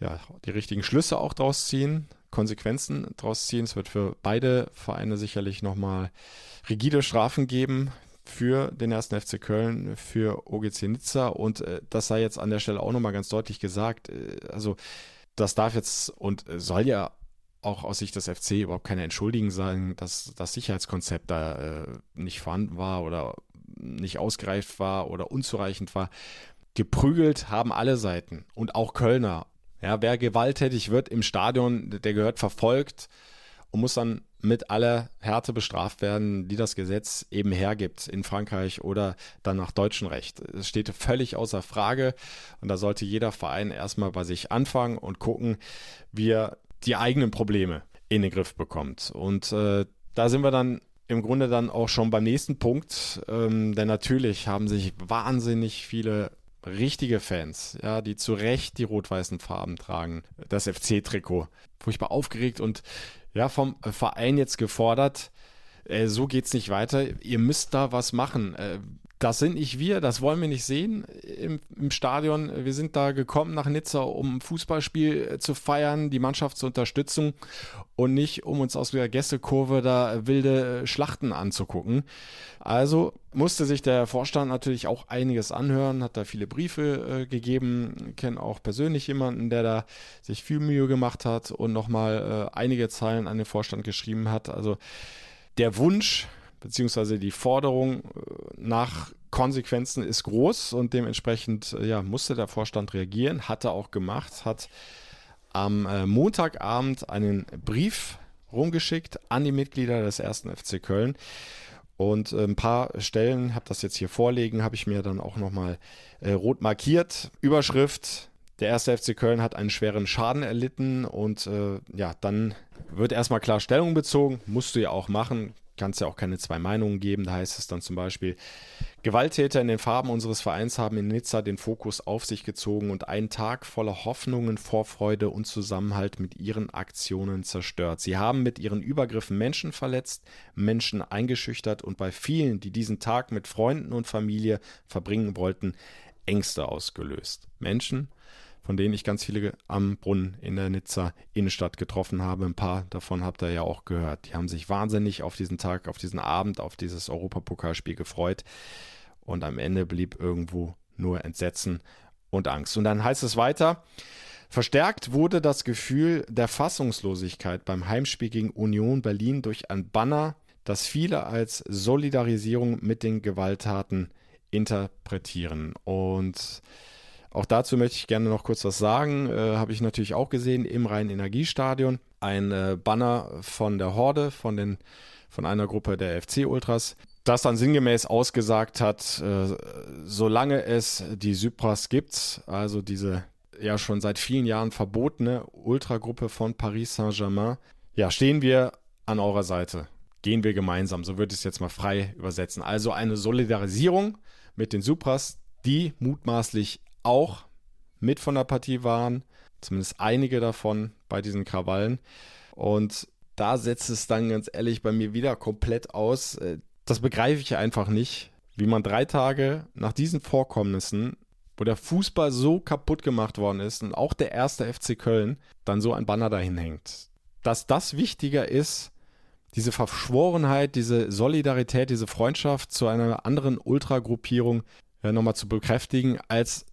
ja, die richtigen Schlüsse auch draus ziehen, Konsequenzen draus ziehen. Es wird für beide Vereine sicherlich nochmal rigide Strafen geben für den ersten FC Köln, für OGC Nizza und äh, das sei jetzt an der Stelle auch nochmal ganz deutlich gesagt. Äh, also das darf jetzt und soll ja auch aus Sicht des FC überhaupt keine Entschuldigung sein, dass das Sicherheitskonzept da äh, nicht vorhanden war oder nicht ausgereift war oder unzureichend war. Geprügelt haben alle Seiten und auch Kölner. Ja, wer gewalttätig wird im Stadion, der gehört verfolgt und muss dann mit aller Härte bestraft werden, die das Gesetz eben hergibt in Frankreich oder dann nach deutschem Recht. Es steht völlig außer Frage und da sollte jeder Verein erstmal bei sich anfangen und gucken, wie er die eigenen Probleme in den Griff bekommt. Und äh, da sind wir dann im Grunde dann auch schon beim nächsten Punkt, ähm, denn natürlich haben sich wahnsinnig viele richtige Fans, ja, die zu Recht die rot-weißen Farben tragen, das FC-Trikot, furchtbar aufgeregt und ja, vom äh, Verein jetzt gefordert, äh, so geht's nicht weiter. Ihr müsst da was machen. Äh, das sind nicht wir, das wollen wir nicht sehen im, im, Stadion. Wir sind da gekommen nach Nizza, um ein Fußballspiel zu feiern, die Mannschaft zu unterstützen und nicht, um uns aus der Gästekurve da wilde Schlachten anzugucken. Also musste sich der Vorstand natürlich auch einiges anhören, hat da viele Briefe äh, gegeben, kenne auch persönlich jemanden, der da sich viel Mühe gemacht hat und nochmal äh, einige Zeilen an den Vorstand geschrieben hat. Also der Wunsch, beziehungsweise die Forderung äh, nach Konsequenzen ist groß und dementsprechend äh, ja, musste der Vorstand reagieren, hat er auch gemacht, hat am äh, Montagabend einen Brief rumgeschickt an die Mitglieder des ersten FC Köln. Und ein paar Stellen, habe das jetzt hier vorlegen, habe ich mir dann auch nochmal äh, rot markiert. Überschrift, der erste FC Köln hat einen schweren Schaden erlitten und äh, ja, dann wird erstmal klar Stellung bezogen, musst du ja auch machen, kann es ja auch keine zwei Meinungen geben. Da heißt es dann zum Beispiel, Gewalttäter in den Farben unseres Vereins haben in Nizza den Fokus auf sich gezogen und einen Tag voller Hoffnungen, Vorfreude und Zusammenhalt mit ihren Aktionen zerstört. Sie haben mit ihren Übergriffen Menschen verletzt, Menschen eingeschüchtert und bei vielen, die diesen Tag mit Freunden und Familie verbringen wollten, Ängste ausgelöst. Menschen, von denen ich ganz viele am Brunnen in der Nizza Innenstadt getroffen habe. Ein paar davon habt ihr ja auch gehört. Die haben sich wahnsinnig auf diesen Tag, auf diesen Abend, auf dieses Europapokalspiel gefreut. Und am Ende blieb irgendwo nur Entsetzen und Angst. Und dann heißt es weiter, Verstärkt wurde das Gefühl der Fassungslosigkeit beim Heimspiel gegen Union Berlin durch ein Banner, das viele als Solidarisierung mit den Gewalttaten interpretieren. Und auch dazu möchte ich gerne noch kurz was sagen. Äh, Habe ich natürlich auch gesehen im Rhein-Energiestadion. Ein äh, Banner von der Horde, von, den, von einer Gruppe der FC-Ultras, das dann sinngemäß ausgesagt hat, äh, solange es die Supras gibt, also diese ja schon seit vielen Jahren verbotene Ultragruppe von Paris Saint-Germain, ja, stehen wir an eurer Seite. Gehen wir gemeinsam, so würde ich es jetzt mal frei übersetzen. Also eine Solidarisierung mit den Supras, die mutmaßlich auch mit von der Partie waren, zumindest einige davon bei diesen Krawallen. Und da setzt es dann ganz ehrlich bei mir wieder komplett aus. Äh, das begreife ich einfach nicht, wie man drei Tage nach diesen Vorkommnissen, wo der Fußball so kaputt gemacht worden ist und auch der erste FC Köln, dann so ein Banner dahin hängt. Dass das wichtiger ist, diese Verschworenheit, diese Solidarität, diese Freundschaft zu einer anderen Ultragruppierung ja, nochmal zu bekräftigen, als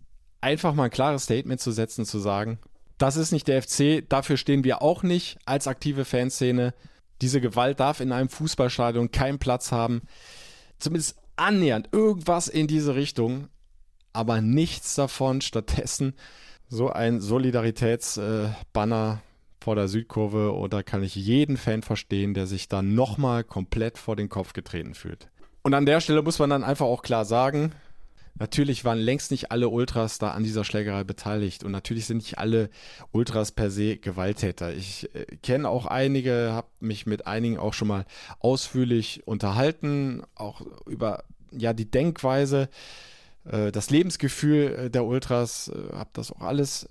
einfach mal ein klares Statement zu setzen, zu sagen, das ist nicht der FC, dafür stehen wir auch nicht als aktive Fanszene. Diese Gewalt darf in einem Fußballstadion keinen Platz haben. Zumindest annähernd irgendwas in diese Richtung, aber nichts davon. Stattdessen so ein Solidaritätsbanner äh, vor der Südkurve oder kann ich jeden Fan verstehen, der sich da nochmal komplett vor den Kopf getreten fühlt. Und an der Stelle muss man dann einfach auch klar sagen, Natürlich waren längst nicht alle Ultras da an dieser Schlägerei beteiligt und natürlich sind nicht alle Ultras per se Gewalttäter. Ich äh, kenne auch einige, habe mich mit einigen auch schon mal ausführlich unterhalten, auch über ja die Denkweise, äh, das Lebensgefühl äh, der Ultras, äh, habe das auch alles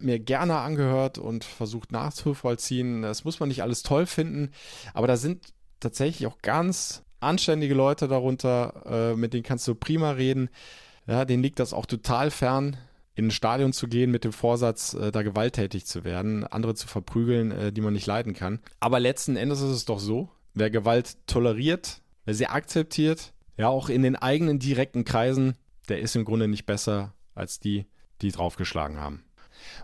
mir gerne angehört und versucht nachzuvollziehen. Das muss man nicht alles toll finden, aber da sind tatsächlich auch ganz anständige Leute darunter, äh, mit denen kannst du prima reden. Ja, denen liegt das auch total fern, in ein Stadion zu gehen mit dem Vorsatz, äh, da gewalttätig zu werden, andere zu verprügeln, äh, die man nicht leiden kann. Aber letzten Endes ist es doch so, wer Gewalt toleriert, wer sie akzeptiert, ja auch in den eigenen direkten Kreisen, der ist im Grunde nicht besser als die, die draufgeschlagen haben.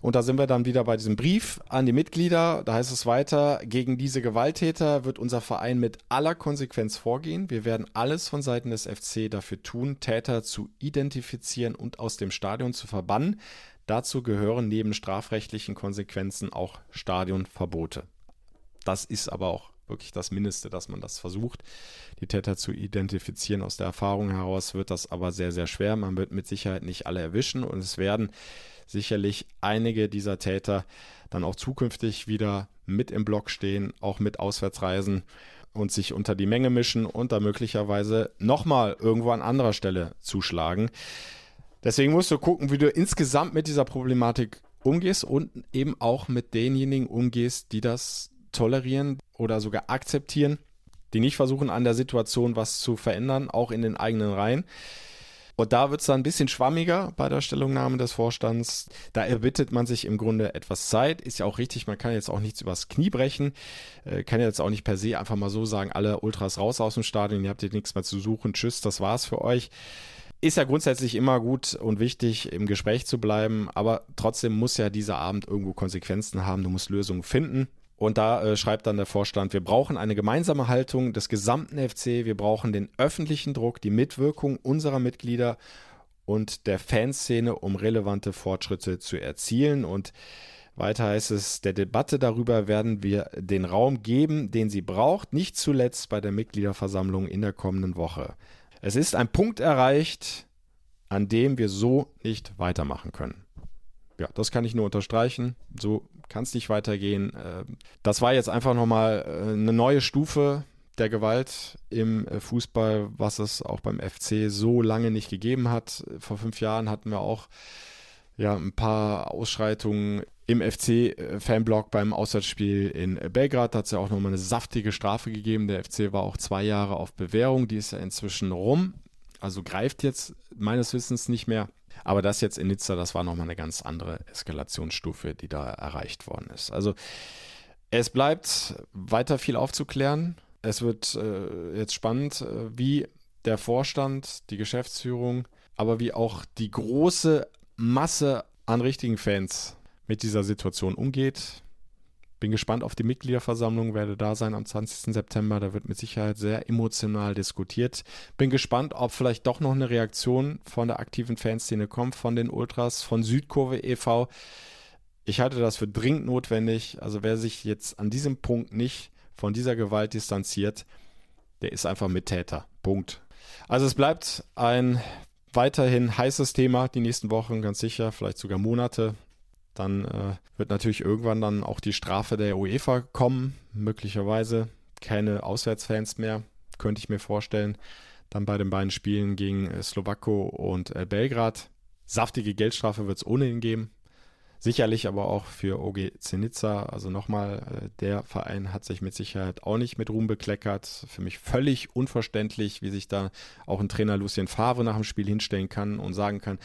Und da sind wir dann wieder bei diesem Brief an die Mitglieder. Da heißt es weiter, gegen diese Gewalttäter wird unser Verein mit aller Konsequenz vorgehen. Wir werden alles von Seiten des FC dafür tun, Täter zu identifizieren und aus dem Stadion zu verbannen. Dazu gehören neben strafrechtlichen Konsequenzen auch Stadionverbote. Das ist aber auch wirklich das Mindeste, dass man das versucht, die Täter zu identifizieren. Aus der Erfahrung heraus wird das aber sehr, sehr schwer. Man wird mit Sicherheit nicht alle erwischen und es werden sicherlich einige dieser Täter dann auch zukünftig wieder mit im Block stehen, auch mit Auswärtsreisen und sich unter die Menge mischen und da möglicherweise nochmal irgendwo an anderer Stelle zuschlagen. Deswegen musst du gucken, wie du insgesamt mit dieser Problematik umgehst und eben auch mit denjenigen umgehst, die das tolerieren oder sogar akzeptieren. die nicht versuchen, an der Situation was zu verändern, auch in den eigenen Reihen. Und da wird es dann ein bisschen schwammiger bei der Stellungnahme des Vorstands. Da erbittet man sich im Grunde etwas Zeit. Ist ja auch richtig, man kann jetzt auch nichts übers Knie brechen. Äh, kann jetzt auch nicht per se einfach mal so sagen, alle Ultras raus aus dem Stadion, ihr habt hier nichts mehr zu suchen. Tschüss, das war's für euch. Ist ja grundsätzlich immer gut und wichtig, im Gespräch zu bleiben, aber trotzdem muss ja dieser Abend irgendwo Konsequenzen haben. Du musst Lösungen finden. Und da äh, schreibt dann der Vorstand, wir brauchen eine gemeinsame Haltung des gesamten FC, wir brauchen den öffentlichen Druck, die Mitwirkung unserer Mitglieder und der Fanszene, um relevante Fortschritte zu erzielen. Und weiter heißt es, der Debatte darüber werden wir den Raum geben, den sie braucht, nicht zuletzt bei der Mitgliederversammlung in der kommenden Woche. Es ist ein Punkt erreicht, an dem wir so nicht weitermachen können. Ja, das kann ich nur unterstreichen. So kann es nicht weitergehen. Ähm, das war jetzt einfach nochmal äh, eine neue Stufe der Gewalt im äh, Fußball, was es auch beim FC so lange nicht gegeben hat. Vor fünf Jahren hatten wir auch ja, ein paar Ausschreitungen im FC-Fanblock beim Auswärtsspiel in Belgrad. Da hat es ja auch nochmal eine saftige Strafe gegeben. Der FC war auch zwei Jahre auf Bewährung. Die ist ja inzwischen rum. Also greift jetzt meines Wissens nicht mehr. Aber das jetzt in Nizza, das war nochmal eine ganz andere Eskalationsstufe, die da erreicht worden ist. Also es bleibt weiter viel aufzuklären. Es wird äh, jetzt spannend, äh, wie der Vorstand, die Geschäftsführung, aber wie auch die große Masse an richtigen Fans mit dieser Situation umgeht. Bin gespannt auf die Mitgliederversammlung, werde da sein am 20. September. Da wird mit Sicherheit sehr emotional diskutiert. Bin gespannt, ob vielleicht doch noch eine Reaktion von der aktiven Fanszene kommt, von den Ultras, von Südkurve e.V. Ich halte das für dringend notwendig. Also wer sich jetzt an diesem Punkt nicht von dieser Gewalt distanziert, der ist einfach Mittäter. Punkt. Also es bleibt ein weiterhin heißes Thema die nächsten Wochen, ganz sicher, vielleicht sogar Monate. Dann äh, wird natürlich irgendwann dann auch die Strafe der UEFA kommen, möglicherweise keine Auswärtsfans mehr, könnte ich mir vorstellen. Dann bei den beiden Spielen gegen äh, Slowako und äh, Belgrad. Saftige Geldstrafe wird es ohnehin geben. Sicherlich aber auch für OG Zenica. Also nochmal, äh, der Verein hat sich mit Sicherheit auch nicht mit Ruhm bekleckert. Für mich völlig unverständlich, wie sich da auch ein Trainer Lucien Favre nach dem Spiel hinstellen kann und sagen kann,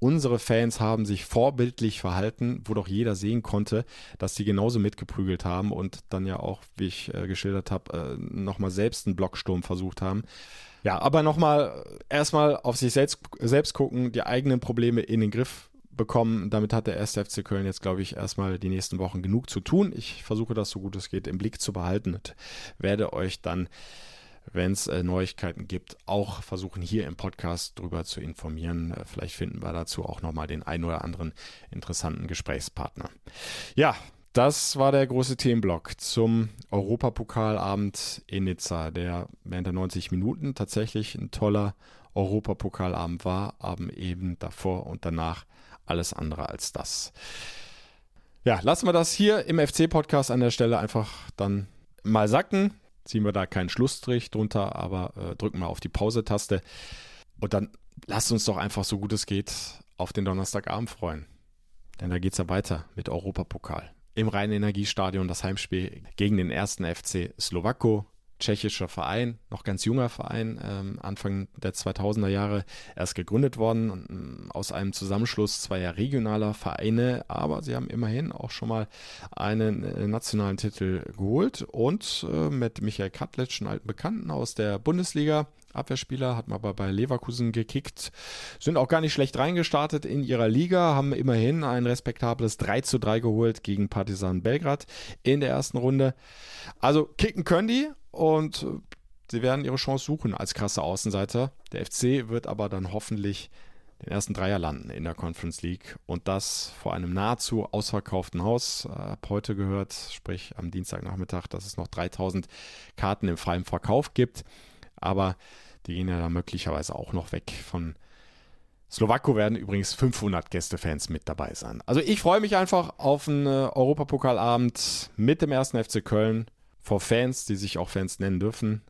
Unsere Fans haben sich vorbildlich verhalten, wo doch jeder sehen konnte, dass sie genauso mitgeprügelt haben und dann ja auch, wie ich äh, geschildert habe, äh, nochmal selbst einen Blocksturm versucht haben. Ja, aber nochmal erstmal auf sich selbst, selbst gucken, die eigenen Probleme in den Griff bekommen. Damit hat der 1. FC Köln jetzt, glaube ich, erstmal die nächsten Wochen genug zu tun. Ich versuche das so gut es geht im Blick zu behalten und werde euch dann wenn es äh, Neuigkeiten gibt, auch versuchen hier im Podcast drüber zu informieren. Äh, vielleicht finden wir dazu auch nochmal den ein oder anderen interessanten Gesprächspartner. Ja, das war der große Themenblock zum Europapokalabend in Nizza, der während der 90 Minuten tatsächlich ein toller Europapokalabend war, aber eben davor und danach alles andere als das. Ja, lassen wir das hier im FC-Podcast an der Stelle einfach dann mal sacken ziehen wir da keinen Schlussstrich drunter, aber äh, drücken wir auf die Pause-Taste. Und dann lasst uns doch einfach so gut es geht auf den Donnerstagabend freuen. Denn da geht es ja weiter mit Europapokal. Im Rhein-Energiestadion das Heimspiel gegen den ersten FC Slowako tschechischer Verein, noch ganz junger Verein, ähm, Anfang der 2000er Jahre erst gegründet worden, ähm, aus einem Zusammenschluss zweier regionaler Vereine, aber sie haben immerhin auch schon mal einen äh, nationalen Titel geholt und äh, mit Michael Katlitsch, einen alten Bekannten aus der Bundesliga, Abwehrspieler, hat man aber bei Leverkusen gekickt, sind auch gar nicht schlecht reingestartet in ihrer Liga, haben immerhin ein respektables 3 zu 3 geholt gegen Partizan Belgrad in der ersten Runde. Also kicken können die und äh, sie werden ihre Chance suchen als krasse Außenseiter. Der FC wird aber dann hoffentlich den ersten Dreier landen in der Conference League und das vor einem nahezu ausverkauften Haus. Äh, hab heute gehört, sprich am Dienstagnachmittag, dass es noch 3000 Karten im freien Verkauf gibt, aber die gehen ja dann möglicherweise auch noch weg von Slowako werden übrigens 500 Gästefans mit dabei sein. Also ich freue mich einfach auf einen äh, Europapokalabend mit dem ersten FC Köln vor Fans, die sich auch Fans nennen dürfen.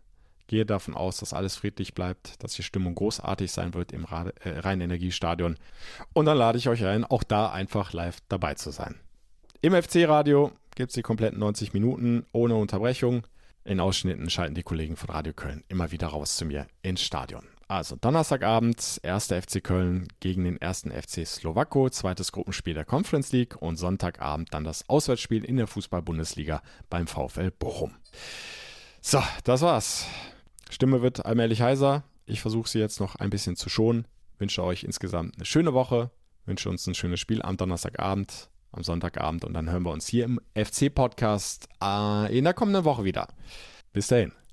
Gehe davon aus, dass alles friedlich bleibt, dass die Stimmung großartig sein wird im äh, Rhein-Energiestadion. Und dann lade ich euch ein, auch da einfach live dabei zu sein. Im FC-Radio gibt es die kompletten 90 Minuten ohne Unterbrechung. In Ausschnitten schalten die Kollegen von Radio Köln immer wieder raus zu mir ins Stadion. Also Donnerstagabend, 1. FC Köln gegen den 1. FC Slowako, zweites Gruppenspiel der Conference League und Sonntagabend dann das Auswärtsspiel in der Fußball-Bundesliga beim VfL Bochum. So, das war's. Stimme wird allmählich heiser. Ich versuche sie jetzt noch ein bisschen zu schonen. Wünsche euch insgesamt eine schöne Woche. Wünsche uns ein schönes Spiel am Donnerstagabend, am Sonntagabend und dann hören wir uns hier im FC-Podcast äh, in der kommenden Woche wieder. Bis dahin,